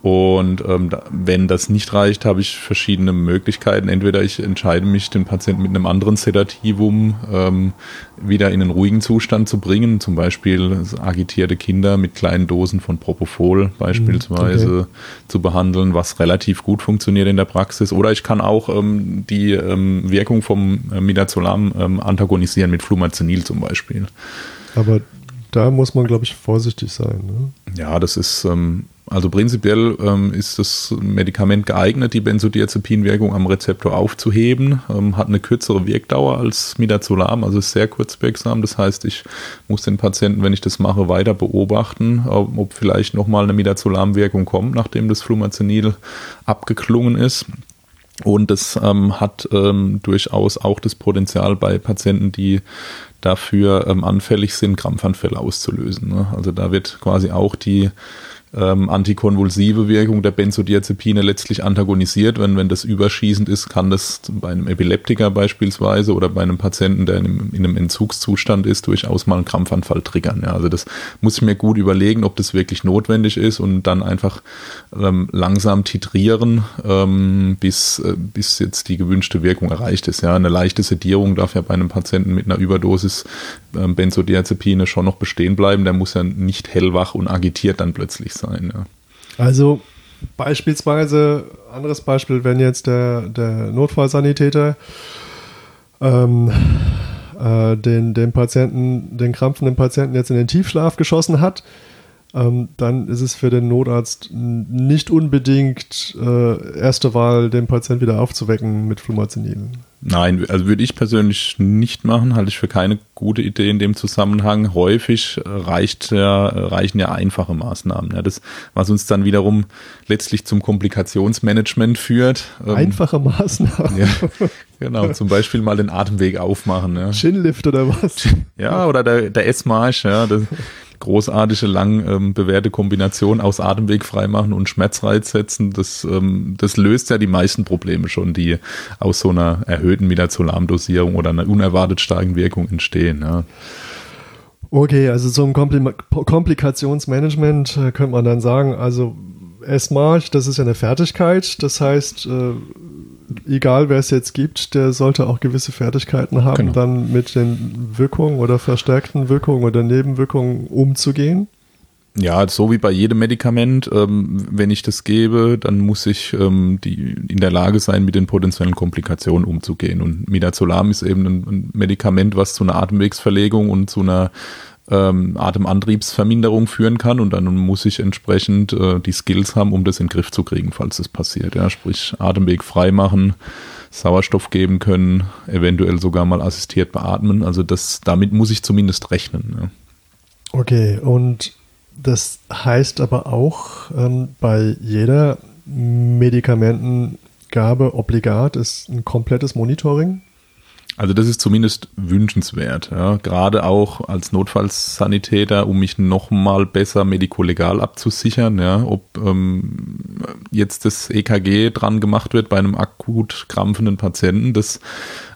Speaker 2: Und ähm, wenn das nicht reicht, habe ich verschiedene Möglichkeiten. Entweder ich entscheide mich, den Patienten mit einem anderen Sedativum ähm, wieder in einen ruhigen Zustand zu bringen, zum Beispiel agitierte Kinder mit kleinen Dosen von Propofol beispielsweise okay. zu behandeln, was relativ gut funktioniert in der Praxis. Oder ich kann auch ähm, die ähm, Wirkung vom Midazolam ähm, antagonisieren mit Flumazenil zum Beispiel.
Speaker 1: Aber da muss man, glaube ich, vorsichtig sein. Ne?
Speaker 2: Ja, das ist ähm, also prinzipiell ähm, ist das Medikament geeignet, die Benzodiazepinwirkung am Rezeptor aufzuheben, ähm, hat eine kürzere Wirkdauer als Midazolam, also ist sehr kurzwirksam. Das heißt, ich muss den Patienten, wenn ich das mache, weiter beobachten, ob vielleicht nochmal eine Midazolam-Wirkung kommt, nachdem das Flumazenil abgeklungen ist. Und das ähm, hat ähm, durchaus auch das Potenzial bei Patienten, die dafür ähm, anfällig sind, Krampfanfälle auszulösen. Ne? Also da wird quasi auch die ähm, antikonvulsive Wirkung der Benzodiazepine letztlich antagonisiert. Wenn, wenn das überschießend ist, kann das bei einem Epileptiker beispielsweise oder bei einem Patienten, der in einem, in einem Entzugszustand ist, durchaus mal einen Krampfanfall triggern. Ja, also das muss ich mir gut überlegen, ob das wirklich notwendig ist und dann einfach ähm, langsam titrieren, ähm, bis, äh, bis jetzt die gewünschte Wirkung erreicht ist. Ja, eine leichte Sedierung darf ja bei einem Patienten mit einer Überdosis ähm, Benzodiazepine schon noch bestehen bleiben. Der muss ja nicht hellwach und agitiert dann plötzlich sein. Ja.
Speaker 1: Also beispielsweise, anderes Beispiel, wenn jetzt der, der Notfallsanitäter ähm, äh, den, den Patienten, den krampfenden Patienten jetzt in den Tiefschlaf geschossen hat, ähm, dann ist es für den Notarzt nicht unbedingt äh, erste Wahl, den Patienten wieder aufzuwecken mit Flumazenil.
Speaker 2: Nein, also würde ich persönlich nicht machen, halte ich für keine gute Idee in dem Zusammenhang. Häufig reicht ja, reichen ja einfache Maßnahmen. Ja, das, was uns dann wiederum letztlich zum Komplikationsmanagement führt.
Speaker 1: Ähm, einfache Maßnahmen. Ja,
Speaker 2: genau, zum Beispiel mal den Atemweg aufmachen. Ja.
Speaker 1: Chinlift oder was?
Speaker 2: Ja, oder der, der S-Marsch, ja. Das, großartige, lang ähm, bewährte Kombination aus Atemweg freimachen und Schmerzreiz setzen, das, ähm, das löst ja die meisten Probleme schon, die aus so einer erhöhten Midazolam-Dosierung oder einer unerwartet starken Wirkung entstehen. Ja.
Speaker 1: Okay, also zum Kompli Komplikationsmanagement äh, könnte man dann sagen, also Essmarch, das ist ja eine Fertigkeit, das heißt, äh, egal wer es jetzt gibt, der sollte auch gewisse Fertigkeiten haben, genau. dann mit den Wirkungen oder verstärkten Wirkungen oder Nebenwirkungen umzugehen.
Speaker 2: Ja, so wie bei jedem Medikament, ähm, wenn ich das gebe, dann muss ich ähm, die, in der Lage sein, mit den potenziellen Komplikationen umzugehen. Und Midazolam ist eben ein, ein Medikament, was zu einer Atemwegsverlegung und zu einer ähm, Atemantriebsverminderung führen kann und dann muss ich entsprechend äh, die Skills haben, um das in den Griff zu kriegen, falls das passiert. Ja, sprich Atemweg frei machen, Sauerstoff geben können, eventuell sogar mal assistiert beatmen. Also das, damit muss ich zumindest rechnen. Ja.
Speaker 1: Okay, und das heißt aber auch, ähm, bei jeder Medikamentengabe obligat ist ein komplettes Monitoring.
Speaker 2: Also das ist zumindest wünschenswert, ja. gerade auch als Notfallsanitäter, um mich nochmal besser medikolegal abzusichern, ja. ob ähm, jetzt das EKG dran gemacht wird bei einem akut krampfenden Patienten, das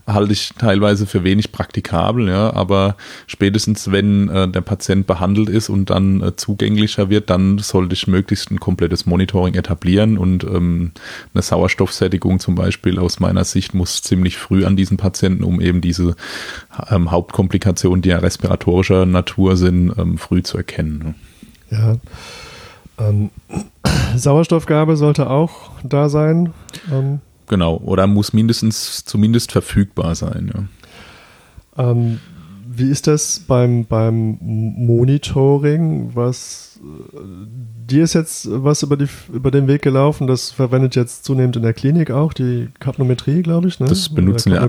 Speaker 2: halte ich teilweise für wenig praktikabel, ja, aber spätestens wenn äh, der Patient behandelt ist und dann äh, zugänglicher wird, dann sollte ich möglichst ein komplettes Monitoring etablieren und ähm, eine Sauerstoffsättigung zum Beispiel aus meiner Sicht muss ziemlich früh an diesen Patienten, um eben diese ähm, Hauptkomplikationen, die ja respiratorischer Natur sind, ähm, früh zu erkennen.
Speaker 1: Ne? Ja. Ähm, Sauerstoffgabe sollte auch da sein.
Speaker 2: Genau, oder muss mindestens zumindest verfügbar sein.
Speaker 1: Ja. Ähm, wie ist das beim, beim Monitoring? Was äh, dir ist jetzt was über, die, über den Weg gelaufen, das verwendet jetzt zunehmend in der Klinik auch, die Kapnometrie, glaube ich. Ne?
Speaker 2: Das benutzen wir.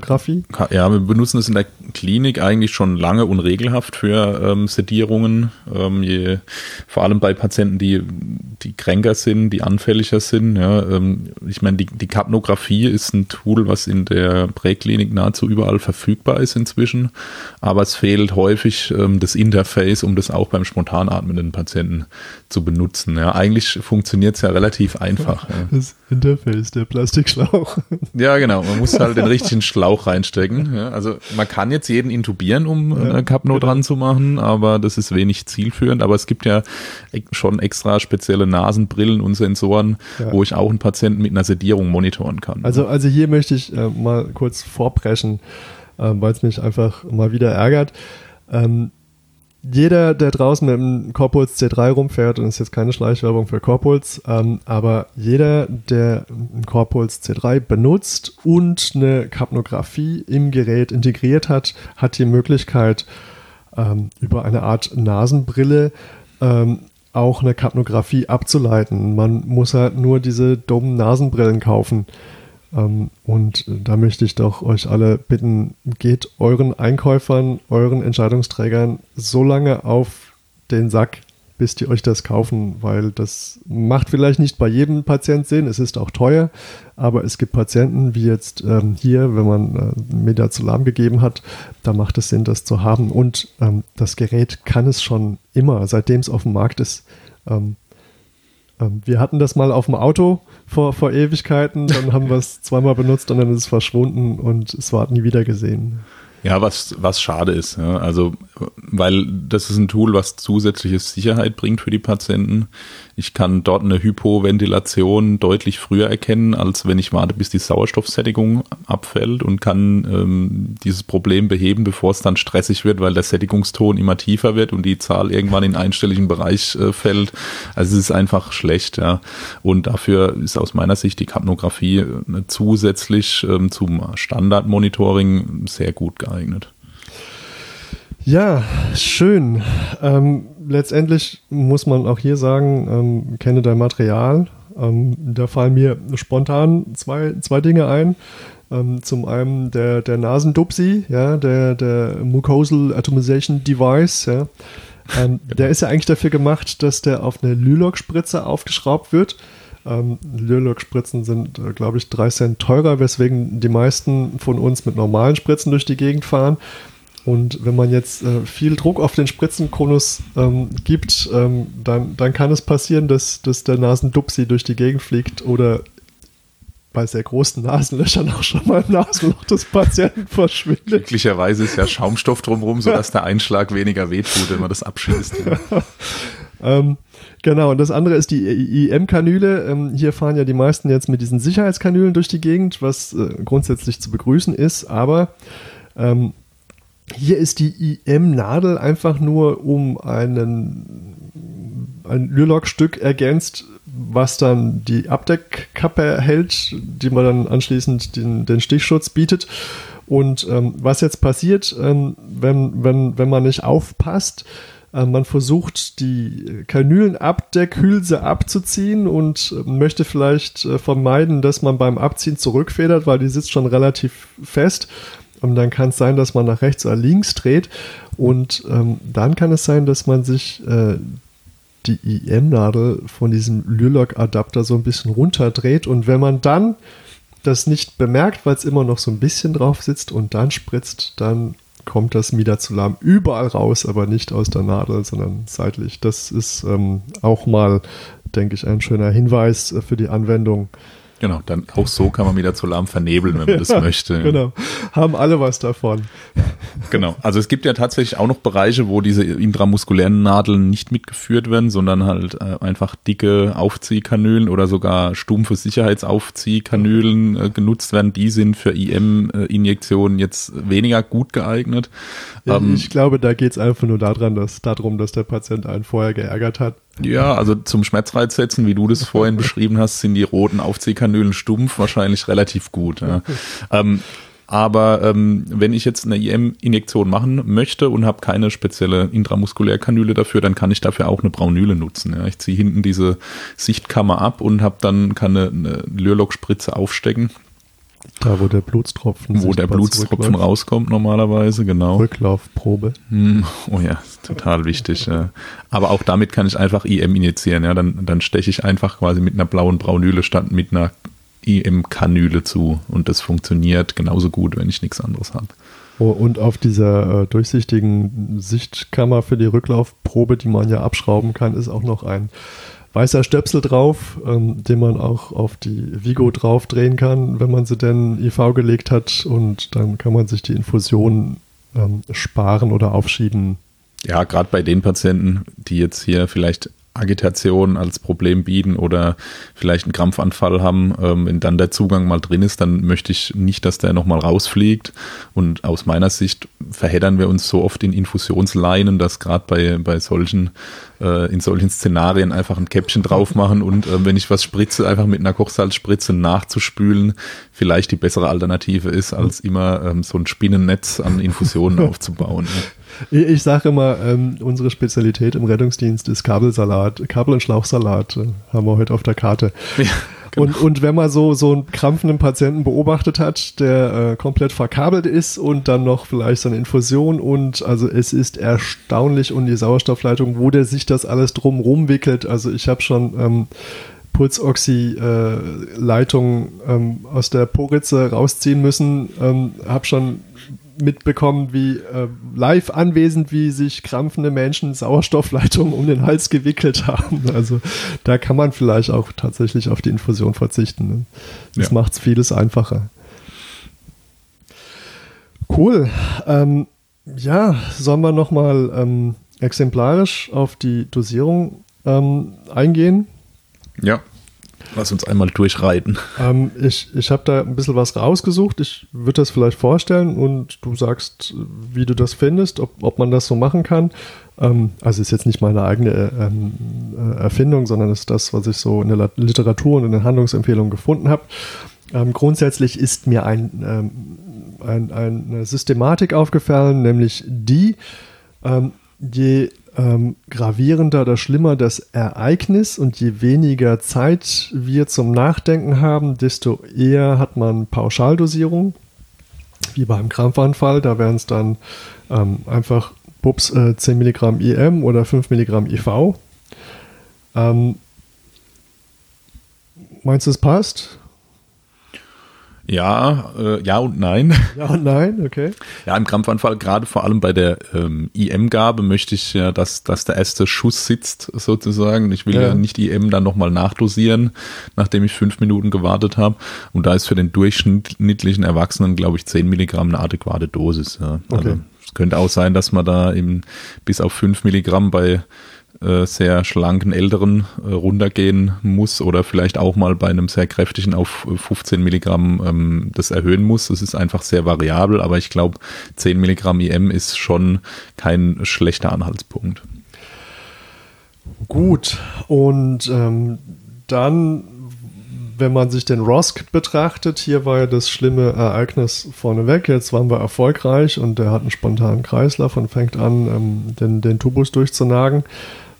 Speaker 2: Ja, wir benutzen es in der Klinik eigentlich schon lange und regelhaft für ähm, Sedierungen, ähm, je, vor allem bei Patienten, die, die kränker sind, die anfälliger sind. Ja, ähm, ich meine, die, die Kapnographie ist ein Tool, was in der Präklinik nahezu überall verfügbar ist inzwischen, aber es fehlt häufig ähm, das Interface, um das auch beim spontan atmenden Patienten zu benutzen nutzen. Ja, eigentlich funktioniert es ja relativ einfach. Ja.
Speaker 1: Das Interface, der Plastikschlauch.
Speaker 2: Ja, genau. Man muss halt den richtigen Schlauch reinstecken. Ja, also man kann jetzt jeden intubieren, um ja, eine Capno genau. dran zu machen, aber das ist wenig zielführend. Aber es gibt ja schon extra spezielle Nasenbrillen und Sensoren, ja. wo ich auch einen Patienten mit einer Sedierung monitoren kann.
Speaker 1: Also, also hier möchte ich äh, mal kurz vorbrechen, äh, weil es mich einfach mal wieder ärgert. Ähm, jeder, der draußen mit dem Corpuls C3 rumfährt, und das ist jetzt keine Schleichwerbung für Corpuls, ähm, aber jeder, der einen Corpuls C3 benutzt und eine Kapnographie im Gerät integriert hat, hat die Möglichkeit, ähm, über eine Art Nasenbrille ähm, auch eine Kapnographie abzuleiten. Man muss halt nur diese dummen Nasenbrillen kaufen. Ähm, und da möchte ich doch euch alle bitten, geht euren Einkäufern, euren Entscheidungsträgern so lange auf den Sack, bis die euch das kaufen, weil das macht vielleicht nicht bei jedem Patient Sinn, es ist auch teuer, aber es gibt Patienten, wie jetzt ähm, hier, wenn man äh, Midazolam gegeben hat, da macht es Sinn, das zu haben und ähm, das Gerät kann es schon immer, seitdem es auf dem Markt ist. Ähm, wir hatten das mal auf dem Auto vor, vor Ewigkeiten, dann haben wir es zweimal benutzt und dann ist es verschwunden und es war nie wieder gesehen.
Speaker 2: Ja, was, was schade ist. Ja. Also, weil das ist ein Tool, was zusätzliche Sicherheit bringt für die Patienten. Ich kann dort eine Hypoventilation deutlich früher erkennen, als wenn ich warte, bis die Sauerstoffsättigung abfällt und kann ähm, dieses Problem beheben, bevor es dann stressig wird, weil der Sättigungston immer tiefer wird und die Zahl irgendwann in einstelligen Bereich äh, fällt. Also es ist einfach schlecht, ja. Und dafür ist aus meiner Sicht die Kapnographie äh, zusätzlich ähm, zum Standardmonitoring sehr gut geeignet.
Speaker 1: Ja, schön. Ähm, letztendlich muss man auch hier sagen, ähm, kenne dein Material. Ähm, da fallen mir spontan zwei, zwei Dinge ein. Ähm, zum einen der, der Nasendupsi, ja, der, der Mucosal Atomization Device, ja. Ähm, genau. Der ist ja eigentlich dafür gemacht, dass der auf eine Lylok-Spritze aufgeschraubt wird. Ähm, Lylok-Spritzen sind, äh, glaube ich, drei Cent teurer, weswegen die meisten von uns mit normalen Spritzen durch die Gegend fahren. Und wenn man jetzt äh, viel Druck auf den Spritzenkonus ähm, gibt, ähm, dann, dann kann es passieren, dass, dass der Nasendupsi durch die Gegend fliegt oder bei sehr großen Nasenlöchern auch schon mal im Nasenloch des Patienten verschwindet.
Speaker 2: Glücklicherweise ist ja Schaumstoff drumherum, sodass der Einschlag weniger wehtut, wenn man das abschießt. Ja.
Speaker 1: Ähm, genau, und das andere ist die IM-Kanüle. Ähm, hier fahren ja die meisten jetzt mit diesen Sicherheitskanülen durch die Gegend, was äh, grundsätzlich zu begrüßen ist, aber ähm, hier ist die IM-Nadel einfach nur um einen, ein Lyrlock-Stück ergänzt, was dann die Abdeckkappe erhält, die man dann anschließend den, den Stichschutz bietet. Und ähm, was jetzt passiert, ähm, wenn, wenn, wenn man nicht aufpasst, äh, man versucht die Kanülenabdeckhülse abzuziehen und äh, möchte vielleicht äh, vermeiden, dass man beim Abziehen zurückfedert, weil die sitzt schon relativ fest. Und dann kann es sein, dass man nach rechts oder links dreht. Und ähm, dann kann es sein, dass man sich äh, die IM-Nadel von diesem Lyrlock-Adapter so ein bisschen runterdreht. Und wenn man dann das nicht bemerkt, weil es immer noch so ein bisschen drauf sitzt und dann spritzt, dann kommt das Midazolam überall raus, aber nicht aus der Nadel, sondern seitlich. Das ist ähm, auch mal, denke ich, ein schöner Hinweis für die Anwendung.
Speaker 2: Genau, dann auch so kann man wieder zu lahm vernebeln, wenn man das möchte.
Speaker 1: Genau, haben alle was davon.
Speaker 2: Genau, also es gibt ja tatsächlich auch noch Bereiche, wo diese intramuskulären Nadeln nicht mitgeführt werden, sondern halt äh, einfach dicke Aufziehkanülen oder sogar stumpfe Sicherheitsaufziehkanülen äh, genutzt werden. Die sind für IM-Injektionen jetzt weniger gut geeignet.
Speaker 1: Ähm, ich glaube, da geht es einfach nur daran, dass, darum, dass der Patient einen vorher geärgert hat
Speaker 2: ja, also zum Schmerzreiz setzen, wie du das vorhin beschrieben hast, sind die roten Aufziehkanülen stumpf wahrscheinlich relativ gut. Ja. ähm, aber ähm, wenn ich jetzt eine IM-Injektion machen möchte und habe keine spezielle Intramuskulärkanüle dafür, dann kann ich dafür auch eine Braunüle nutzen. Ja. Ich ziehe hinten diese Sichtkammer ab und habe dann kann eine, eine Lyrlock-Spritze aufstecken
Speaker 1: da, wo der Blutstropfen
Speaker 2: Wo der Blutstropfen rauskommt normalerweise, genau.
Speaker 1: Rücklaufprobe.
Speaker 2: Hm, oh ja, total wichtig. Ja. Aber auch damit kann ich einfach IM injizieren. Ja. Dann, dann steche ich einfach quasi mit einer blauen Braunüle statt mit einer IM-Kanüle zu. Und das funktioniert genauso gut, wenn ich nichts anderes habe.
Speaker 1: Oh, und auf dieser äh, durchsichtigen Sichtkammer für die Rücklaufprobe, die man ja abschrauben kann, ist auch noch ein weißer Stöpsel drauf, ähm, den man auch auf die Vigo drauf drehen kann, wenn man sie denn IV gelegt hat. Und dann kann man sich die Infusion ähm, sparen oder aufschieben.
Speaker 2: Ja, gerade bei den Patienten, die jetzt hier vielleicht Agitation als Problem bieten oder vielleicht einen Krampfanfall haben, ähm, wenn dann der Zugang mal drin ist, dann möchte ich nicht, dass der nochmal rausfliegt. Und aus meiner Sicht verheddern wir uns so oft in Infusionsleinen, dass gerade bei, bei solchen, äh, in solchen Szenarien einfach ein Käppchen drauf machen und äh, wenn ich was spritze, einfach mit einer Kochsalzspritze nachzuspülen, vielleicht die bessere Alternative ist, als immer ähm, so ein Spinnennetz an Infusionen aufzubauen. Ne?
Speaker 1: Ich, ich sage immer, ähm, unsere Spezialität im Rettungsdienst ist Kabelsalat, Kabel- und Schlauchsalat, äh, haben wir heute auf der Karte. Ja. Genau. Und, und wenn man so, so einen krampfenden Patienten beobachtet hat, der äh, komplett verkabelt ist und dann noch vielleicht so eine Infusion und also es ist erstaunlich und die Sauerstoffleitung, wo der sich das alles drum rumwickelt. Also ich habe schon ähm, Pulsoxy-Leitung äh, ähm, aus der Poritze rausziehen müssen, ähm, habe schon mitbekommen, wie äh, live anwesend, wie sich krampfende Menschen Sauerstoffleitungen um den Hals gewickelt haben. Also da kann man vielleicht auch tatsächlich auf die Infusion verzichten. Ne? Das ja. macht es vieles einfacher. Cool. Ähm, ja, sollen wir nochmal ähm, exemplarisch auf die Dosierung ähm, eingehen?
Speaker 2: Ja. Lass uns einmal durchreiten.
Speaker 1: Ähm, ich ich habe da ein bisschen was rausgesucht. Ich würde das vielleicht vorstellen und du sagst, wie du das findest, ob, ob man das so machen kann. Ähm, also ist jetzt nicht meine eigene ähm, äh, Erfindung, sondern ist das, was ich so in der Literatur und in den Handlungsempfehlungen gefunden habe. Ähm, grundsätzlich ist mir ein, ähm, ein, eine Systematik aufgefallen, nämlich die, ähm, je ähm, gravierender oder schlimmer das Ereignis und je weniger Zeit wir zum Nachdenken haben, desto eher hat man Pauschaldosierung, wie beim Krampfanfall. Da wären es dann ähm, einfach Pups äh, 10 Milligramm IM oder 5 Milligramm IV. Ähm, meinst du, es passt?
Speaker 2: Ja, äh, ja und nein.
Speaker 1: Ja und nein, okay.
Speaker 2: Ja, im Krampfanfall, gerade vor allem bei der ähm, IM-Gabe, möchte ich ja, dass, dass der erste Schuss sitzt, sozusagen. Ich will ja, ja nicht IM dann nochmal nachdosieren, nachdem ich fünf Minuten gewartet habe. Und da ist für den durchschnittlichen Erwachsenen, glaube ich, zehn Milligramm eine adäquate Dosis. Ja. Also okay. es könnte auch sein, dass man da eben bis auf fünf Milligramm bei äh, sehr schlanken Älteren äh, runtergehen muss oder vielleicht auch mal bei einem sehr kräftigen auf 15 Milligramm ähm, das erhöhen muss. Das ist einfach sehr variabel, aber ich glaube, 10 Milligramm IM ist schon kein schlechter Anhaltspunkt.
Speaker 1: Gut, und ähm, dann wenn man sich den Rosk betrachtet, hier war ja das schlimme Ereignis vorneweg. Jetzt waren wir erfolgreich und er hat einen spontanen Kreislauf und fängt an, ähm, den, den Tubus durchzunagen.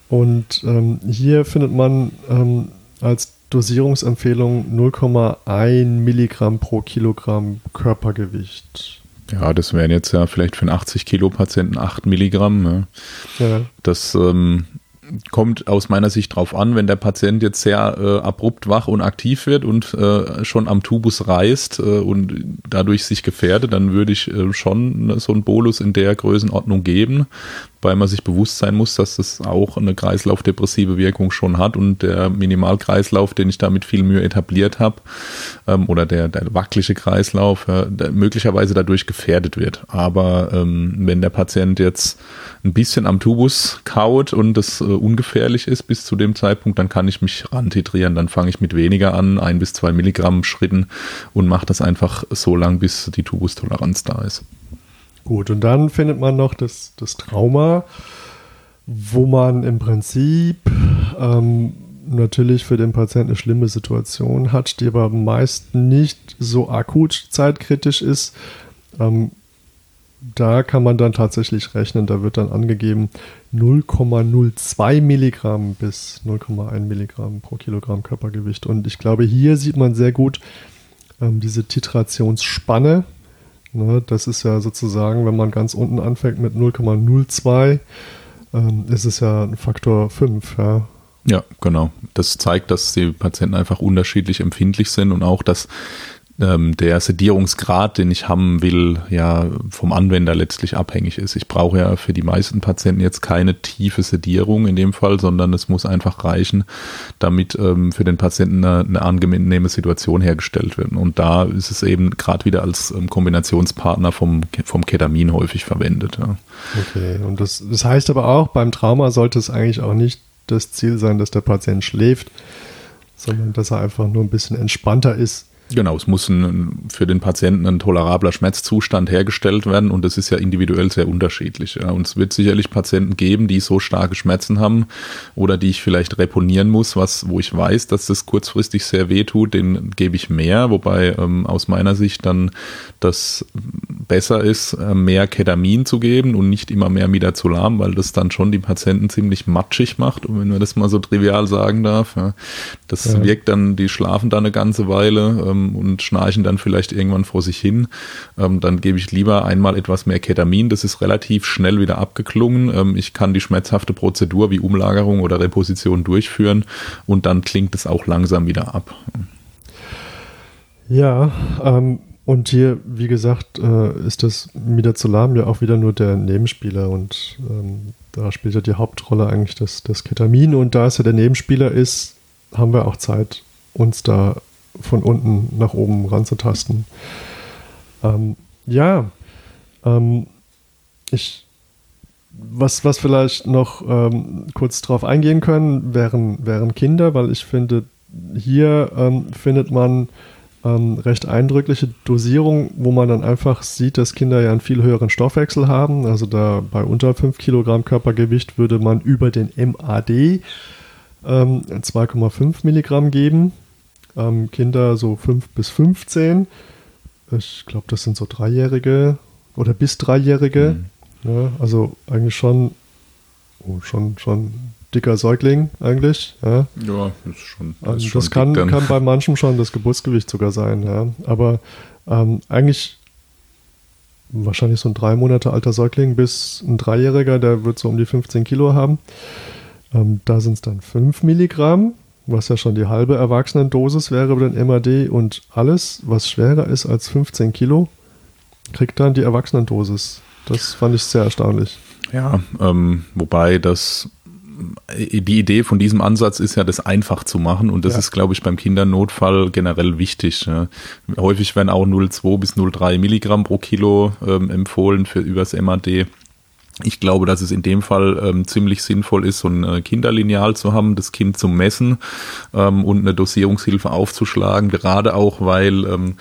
Speaker 1: Und ähm, hier findet man ähm, als Dosierungsempfehlung 0,1 Milligramm pro Kilogramm Körpergewicht.
Speaker 2: Ja, das wären jetzt ja vielleicht für einen 80 Kilo Patienten 8 Milligramm. Ne? Ja. Das ähm, kommt aus meiner Sicht drauf an, wenn der Patient jetzt sehr äh, abrupt wach und aktiv wird und äh, schon am Tubus reißt äh, und dadurch sich gefährdet, dann würde ich äh, schon so einen Bolus in der Größenordnung geben weil man sich bewusst sein muss, dass das auch eine kreislaufdepressive Wirkung schon hat und der Minimalkreislauf, den ich da mit viel Mühe etabliert habe, ähm, oder der, der wackelige Kreislauf, äh, möglicherweise dadurch gefährdet wird. Aber ähm, wenn der Patient jetzt ein bisschen am Tubus kaut und das äh, ungefährlich ist bis zu dem Zeitpunkt, dann kann ich mich rantitrieren. Dann fange ich mit weniger an, ein bis zwei Milligramm Schritten und mache das einfach so lang, bis die Tubustoleranz da ist.
Speaker 1: Gut, und dann findet man noch das, das Trauma, wo man im Prinzip ähm, natürlich für den Patienten eine schlimme Situation hat, die aber meist nicht so akut zeitkritisch ist. Ähm, da kann man dann tatsächlich rechnen, da wird dann angegeben 0,02 Milligramm bis 0,1 Milligramm pro Kilogramm Körpergewicht. Und ich glaube, hier sieht man sehr gut ähm, diese Titrationsspanne, Ne, das ist ja sozusagen, wenn man ganz unten anfängt mit 0,02, ähm, ist es ja ein Faktor 5. Ja.
Speaker 2: ja, genau. Das zeigt, dass die Patienten einfach unterschiedlich empfindlich sind und auch, dass ähm, der Sedierungsgrad, den ich haben will, ja vom Anwender letztlich abhängig ist. Ich brauche ja für die meisten Patienten jetzt keine tiefe Sedierung in dem Fall, sondern es muss einfach reichen, damit ähm, für den Patienten eine, eine, angenehme Situation hergestellt wird. Und da ist es eben gerade wieder als ähm, Kombinationspartner vom, vom Ketamin häufig verwendet. Ja.
Speaker 1: Okay, und das, das heißt aber auch, beim Trauma sollte es eigentlich auch nicht das Ziel sein, dass der Patient schläft, sondern dass er einfach nur ein bisschen entspannter ist
Speaker 2: Genau, es muss ein, für den Patienten ein tolerabler Schmerzzustand hergestellt werden und das ist ja individuell sehr unterschiedlich. Ja. Und es wird sicherlich Patienten geben, die so starke Schmerzen haben oder die ich vielleicht reponieren muss, was, wo ich weiß, dass das kurzfristig sehr weh tut, den gebe ich mehr, wobei ähm, aus meiner Sicht dann das besser ist, äh, mehr Ketamin zu geben und nicht immer mehr Midazolam, weil das dann schon die Patienten ziemlich matschig macht, wenn man das mal so trivial sagen darf. Ja. Das ja. wirkt dann, die schlafen da eine ganze Weile ähm, und schnarchen dann vielleicht irgendwann vor sich hin, ähm, dann gebe ich lieber einmal etwas mehr Ketamin. Das ist relativ schnell wieder abgeklungen. Ähm, ich kann die schmerzhafte Prozedur wie Umlagerung oder Reposition durchführen und dann klingt es auch langsam wieder ab.
Speaker 1: Ja, ähm, und hier, wie gesagt, äh, ist das Midazolam ja auch wieder nur der Nebenspieler und ähm, da spielt ja die Hauptrolle eigentlich das, das Ketamin und da es ja der Nebenspieler ist, haben wir auch Zeit, uns da von unten nach oben ranzutasten. Ähm, ja, ähm, ich, was, was vielleicht noch ähm, kurz drauf eingehen können, wären, wären Kinder, weil ich finde, hier ähm, findet man ähm, recht eindrückliche Dosierung, wo man dann einfach sieht, dass Kinder ja einen viel höheren Stoffwechsel haben. Also da bei unter 5 Kilogramm Körpergewicht würde man über den MAD 2,5 ähm, Milligramm geben ähm, Kinder so 5 bis 15. Ich glaube, das sind so Dreijährige oder bis Dreijährige. Mhm. Ja, also eigentlich schon, oh, schon, schon dicker Säugling eigentlich. Ja,
Speaker 2: ja ist schon.
Speaker 1: Das, also ist schon das kann, kann bei manchen schon das Geburtsgewicht sogar sein. Ja. Aber ähm, eigentlich wahrscheinlich so ein drei Monate alter Säugling bis ein Dreijähriger, der wird so um die 15 Kilo haben. Ähm, da sind es dann 5 Milligramm was ja schon die halbe Erwachsenendosis wäre über den MAD und alles, was schwerer ist als 15 Kilo, kriegt dann die Erwachsenendosis. Das fand ich sehr erstaunlich.
Speaker 2: Ja, ähm, wobei das die Idee von diesem Ansatz ist ja, das einfach zu machen und das ja. ist, glaube ich, beim Kindernotfall generell wichtig. Ja. Häufig werden auch 0,2 bis 0,3 Milligramm pro Kilo ähm, empfohlen für übers MAD. Ich glaube, dass es in dem Fall ähm, ziemlich sinnvoll ist, so ein äh, Kinderlineal zu haben, das Kind zu messen ähm, und eine Dosierungshilfe aufzuschlagen, gerade auch, weil ähm,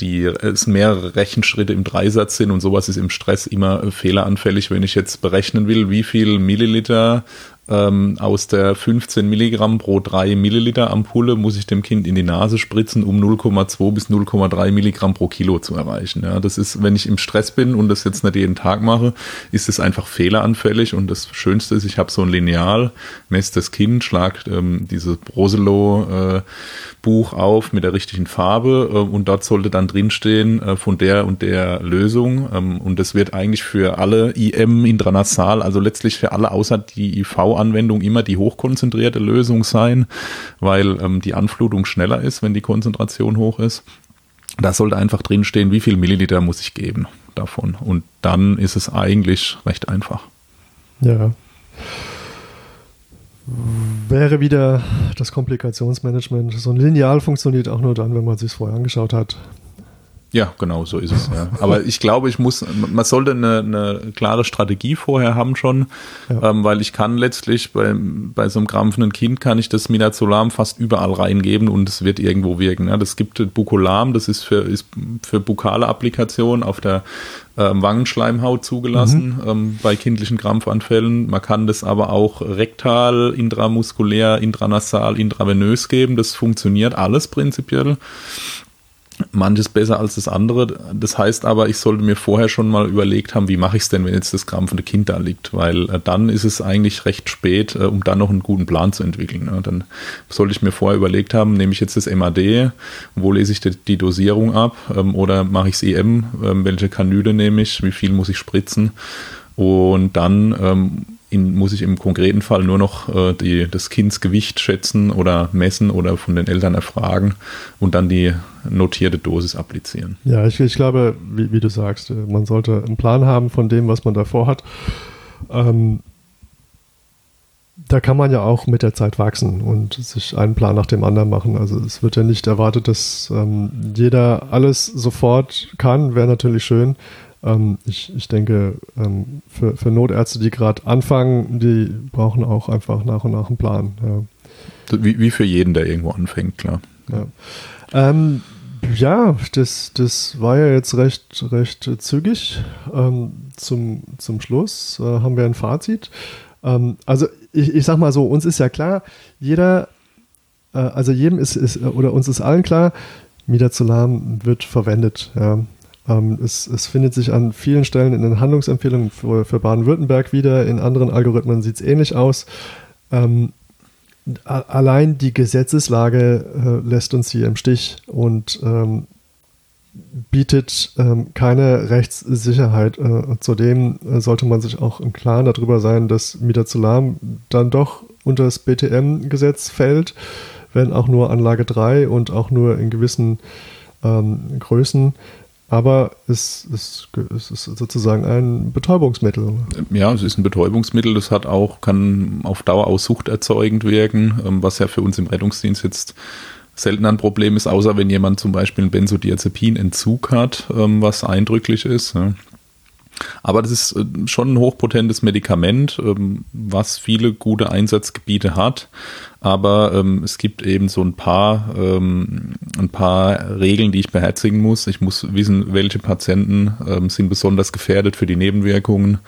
Speaker 2: die es mehrere Rechenschritte im Dreisatz sind und sowas ist im Stress immer äh, fehleranfällig, wenn ich jetzt berechnen will, wie viel Milliliter ähm, aus der 15 Milligramm pro 3 Milliliter Ampulle muss ich dem Kind in die Nase spritzen, um 0,2 bis 0,3 Milligramm pro Kilo zu erreichen. Ja, das ist, wenn ich im Stress bin und das jetzt nicht jeden Tag mache, ist es einfach fehleranfällig und das Schönste ist, ich habe so ein Lineal, messe das Kind, schlag ähm, diese Broselo äh, auf mit der richtigen Farbe äh, und dort sollte dann drinstehen äh, von der und der Lösung ähm, und das wird eigentlich für alle IM intranasal, also letztlich für alle außer die IV-Anwendung immer die hochkonzentrierte Lösung sein, weil ähm, die Anflutung schneller ist, wenn die Konzentration hoch ist. Da sollte einfach drinstehen, wie viel Milliliter muss ich geben davon und dann ist es eigentlich recht einfach.
Speaker 1: Ja wäre wieder das Komplikationsmanagement. So ein Lineal funktioniert auch nur dann, wenn man sich vorher angeschaut hat.
Speaker 2: Ja, genau, so ist es. Ja. Aber ich glaube, ich muss, man sollte eine, eine klare Strategie vorher haben schon, ja. ähm, weil ich kann letztlich bei, bei so einem krampfenden Kind kann ich das Midazolam fast überall reingeben und es wird irgendwo wirken. Ja. Das gibt Bucolam, das ist für, ist für bukale Applikationen auf der ähm, Wangenschleimhaut zugelassen mhm. ähm, bei kindlichen Krampfanfällen. Man kann das aber auch rektal, intramuskulär, intranasal, intravenös geben. Das funktioniert alles prinzipiell manches besser als das andere. Das heißt aber, ich sollte mir vorher schon mal überlegt haben, wie mache ich es denn, wenn jetzt das krampfende Kind da liegt, weil äh, dann ist es eigentlich recht spät, äh, um dann noch einen guten Plan zu entwickeln. Ne? Dann sollte ich mir vorher überlegt haben, nehme ich jetzt das MAD, wo lese ich die, die Dosierung ab ähm, oder mache ich es EM, ähm, welche Kanüle nehme ich, wie viel muss ich spritzen und dann ähm, in, muss ich im konkreten Fall nur noch äh, die, das Kindsgewicht schätzen oder messen oder von den Eltern erfragen und dann die notierte Dosis applizieren.
Speaker 1: Ja, ich, ich glaube, wie, wie, du sagst, äh, man sollte einen Plan haben von dem, was man davor hat. Ähm, da kann man ja auch mit der Zeit wachsen und sich einen Plan nach dem anderen machen. Also es wird ja nicht erwartet, dass ähm, jeder alles sofort kann, wäre natürlich schön. Ähm, ich, ich denke, ähm, für, für Notärzte, die gerade anfangen, die brauchen auch einfach nach und nach einen Plan.
Speaker 2: Ja. Wie, wie für jeden, der irgendwo anfängt, klar.
Speaker 1: Ja, ähm, ja das, das war ja jetzt recht, recht zügig. Ähm, zum, zum Schluss äh, haben wir ein Fazit. Ähm, also ich, ich sag mal so, uns ist ja klar, jeder, äh, also jedem ist, ist, oder uns ist allen klar, Midazolam wird verwendet. Ja. Ähm, es, es, findet sich an vielen Stellen in den Handlungsempfehlungen für, für Baden-Württemberg wieder. In anderen Algorithmen sieht es ähnlich aus. Ähm, allein die Gesetzeslage äh, lässt uns hier im Stich und ähm, bietet ähm, keine Rechtssicherheit. Äh, zudem äh, sollte man sich auch im Klaren darüber sein, dass Midazolam dann doch unter das BTM-Gesetz fällt, wenn auch nur Anlage 3 und auch nur in gewissen ähm, Größen. Aber es, es, es, ist sozusagen ein Betäubungsmittel.
Speaker 2: Ja, es ist ein Betäubungsmittel. Das hat auch, kann auf Dauer auch suchterzeugend wirken, ähm, was ja für uns im Rettungsdienst jetzt selten ein Problem ist, außer wenn jemand zum Beispiel einen Benzodiazepinentzug hat, ähm, was eindrücklich ist. Aber das ist äh, schon ein hochpotentes Medikament, ähm, was viele gute Einsatzgebiete hat. Aber ähm, es gibt eben so ein paar, ähm, ein paar Regeln, die ich beherzigen muss. Ich muss wissen, welche Patienten sind besonders gefährdet für die Nebenwirkungen.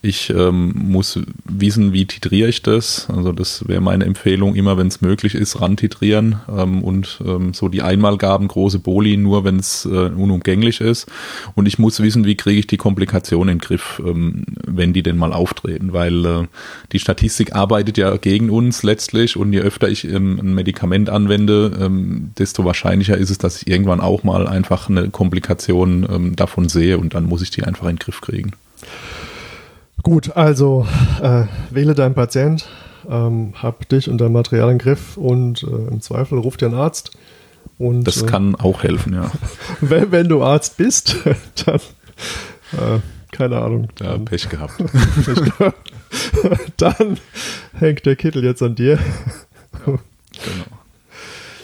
Speaker 2: Ich ähm, muss wissen, wie titriere ich das. Also das wäre meine Empfehlung, immer wenn es möglich ist, rantitrieren ähm, und ähm, so die Einmalgaben, große Boli, nur wenn es äh, unumgänglich ist. Und ich muss wissen, wie kriege ich die Komplikationen in den Griff, ähm, wenn die denn mal auftreten, weil äh, die Statistik arbeitet ja gegen uns letztlich und je öfter ich ähm, ein Medikament anwende, ähm, desto wahrscheinlicher ist es, dass ich irgendwann auch mal einfach eine Komplikation ähm, davon sehe und dann muss ich die einfach in den Griff kriegen.
Speaker 1: Gut, also äh, wähle deinen Patient, ähm, hab dich und dein Material im Griff und äh, im Zweifel ruf dir einen Arzt. Und,
Speaker 2: das äh, kann auch helfen, ja.
Speaker 1: wenn, wenn, du Arzt bist, dann, äh, keine Ahnung.
Speaker 2: Ja, dann, Pech gehabt.
Speaker 1: dann hängt der Kittel jetzt an dir. genau.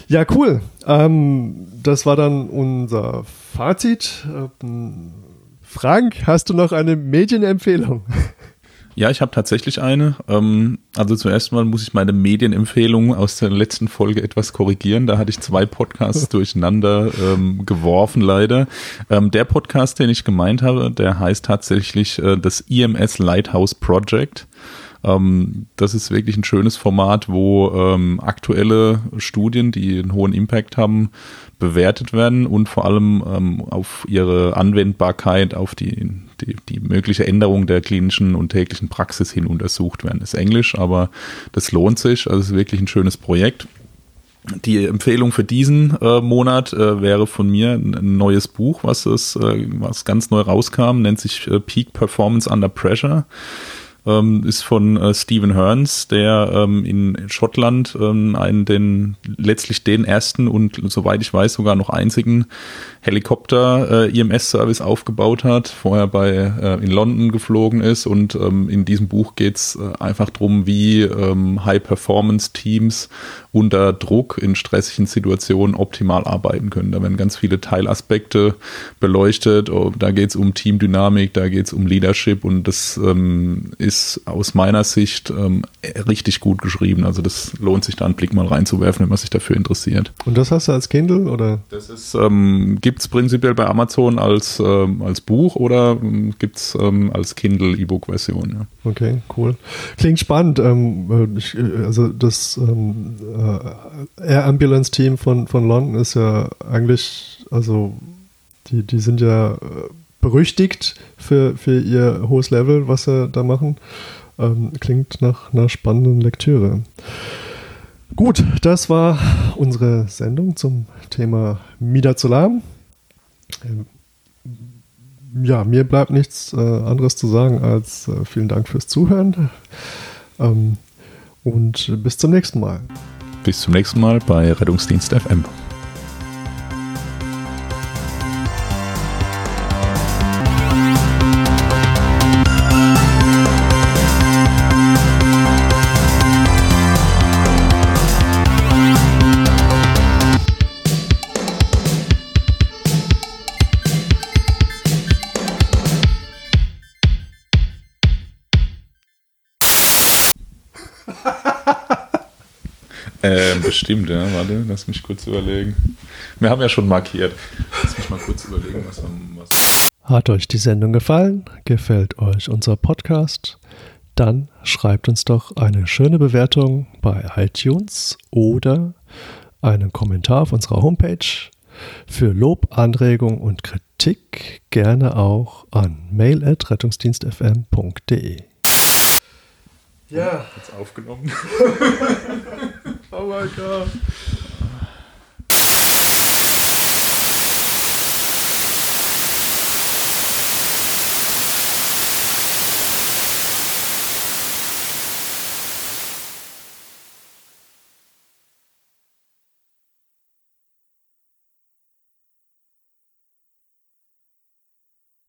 Speaker 1: Ja, cool. Ähm, das war dann unser Fazit. Ähm, Frank, hast du noch eine Medienempfehlung?
Speaker 2: Ja, ich habe tatsächlich eine. Ähm, also zuerst mal muss ich meine Medienempfehlungen aus der letzten Folge etwas korrigieren. Da hatte ich zwei Podcasts durcheinander ähm, geworfen, leider. Ähm, der Podcast, den ich gemeint habe, der heißt tatsächlich äh, das EMS Lighthouse Project. Das ist wirklich ein schönes Format, wo ähm, aktuelle Studien, die einen hohen Impact haben, bewertet werden und vor allem ähm, auf ihre Anwendbarkeit, auf die, die, die mögliche Änderung der klinischen und täglichen Praxis hin untersucht werden. Das ist Englisch, aber das lohnt sich. Also es ist wirklich ein schönes Projekt. Die Empfehlung für diesen äh, Monat äh, wäre von mir ein neues Buch, was es, äh, was ganz neu rauskam, nennt sich äh, Peak Performance Under Pressure ähm, ist von äh, Stephen Hearns, der ähm, in Schottland ähm, einen den letztlich den ersten und soweit ich weiß sogar noch einzigen Helikopter-IMS-Service äh, aufgebaut hat, vorher bei äh, in London geflogen ist und ähm, in diesem Buch geht's äh, einfach drum, wie ähm, High-Performance-Teams unter Druck in stressigen Situationen optimal arbeiten können. Da werden ganz viele Teilaspekte beleuchtet. Oh, da geht's um Teamdynamik, da geht's um Leadership und das ähm, ist aus meiner Sicht ähm, richtig gut geschrieben. Also das lohnt sich da einen Blick mal reinzuwerfen, wenn man sich dafür interessiert.
Speaker 1: Und das hast du als Kindle oder?
Speaker 2: Das ist ähm, gibt es prinzipiell bei Amazon als, ähm, als Buch oder ähm, gibt es ähm, als Kindle-E-Book-Version. Ja.
Speaker 1: Okay, cool. Klingt spannend. Ähm, äh, ich, äh, also das ähm, äh, Air Ambulance Team von, von London ist ja eigentlich, also die, die sind ja berüchtigt für, für ihr hohes Level, was sie da machen. Ähm, klingt nach einer spannenden Lektüre. Gut, das war unsere Sendung zum Thema Midazolam. Ähm, ja, mir bleibt nichts äh, anderes zu sagen als äh, vielen Dank fürs Zuhören ähm, und bis zum nächsten Mal.
Speaker 2: Bis zum nächsten Mal bei Rettungsdienst FM. Bestimmt, ja. Warte, lass mich kurz überlegen. Wir haben ja schon markiert. Lass mich mal kurz überlegen, was wir. Was
Speaker 1: Hat euch die Sendung gefallen? Gefällt euch unser Podcast? Dann schreibt uns doch eine schöne Bewertung bei iTunes oder einen Kommentar auf unserer Homepage. Für Lob, Anregung und Kritik gerne auch an mail.rettungsdienstfm.de.
Speaker 2: Ja. Jetzt aufgenommen.
Speaker 1: Oh my god.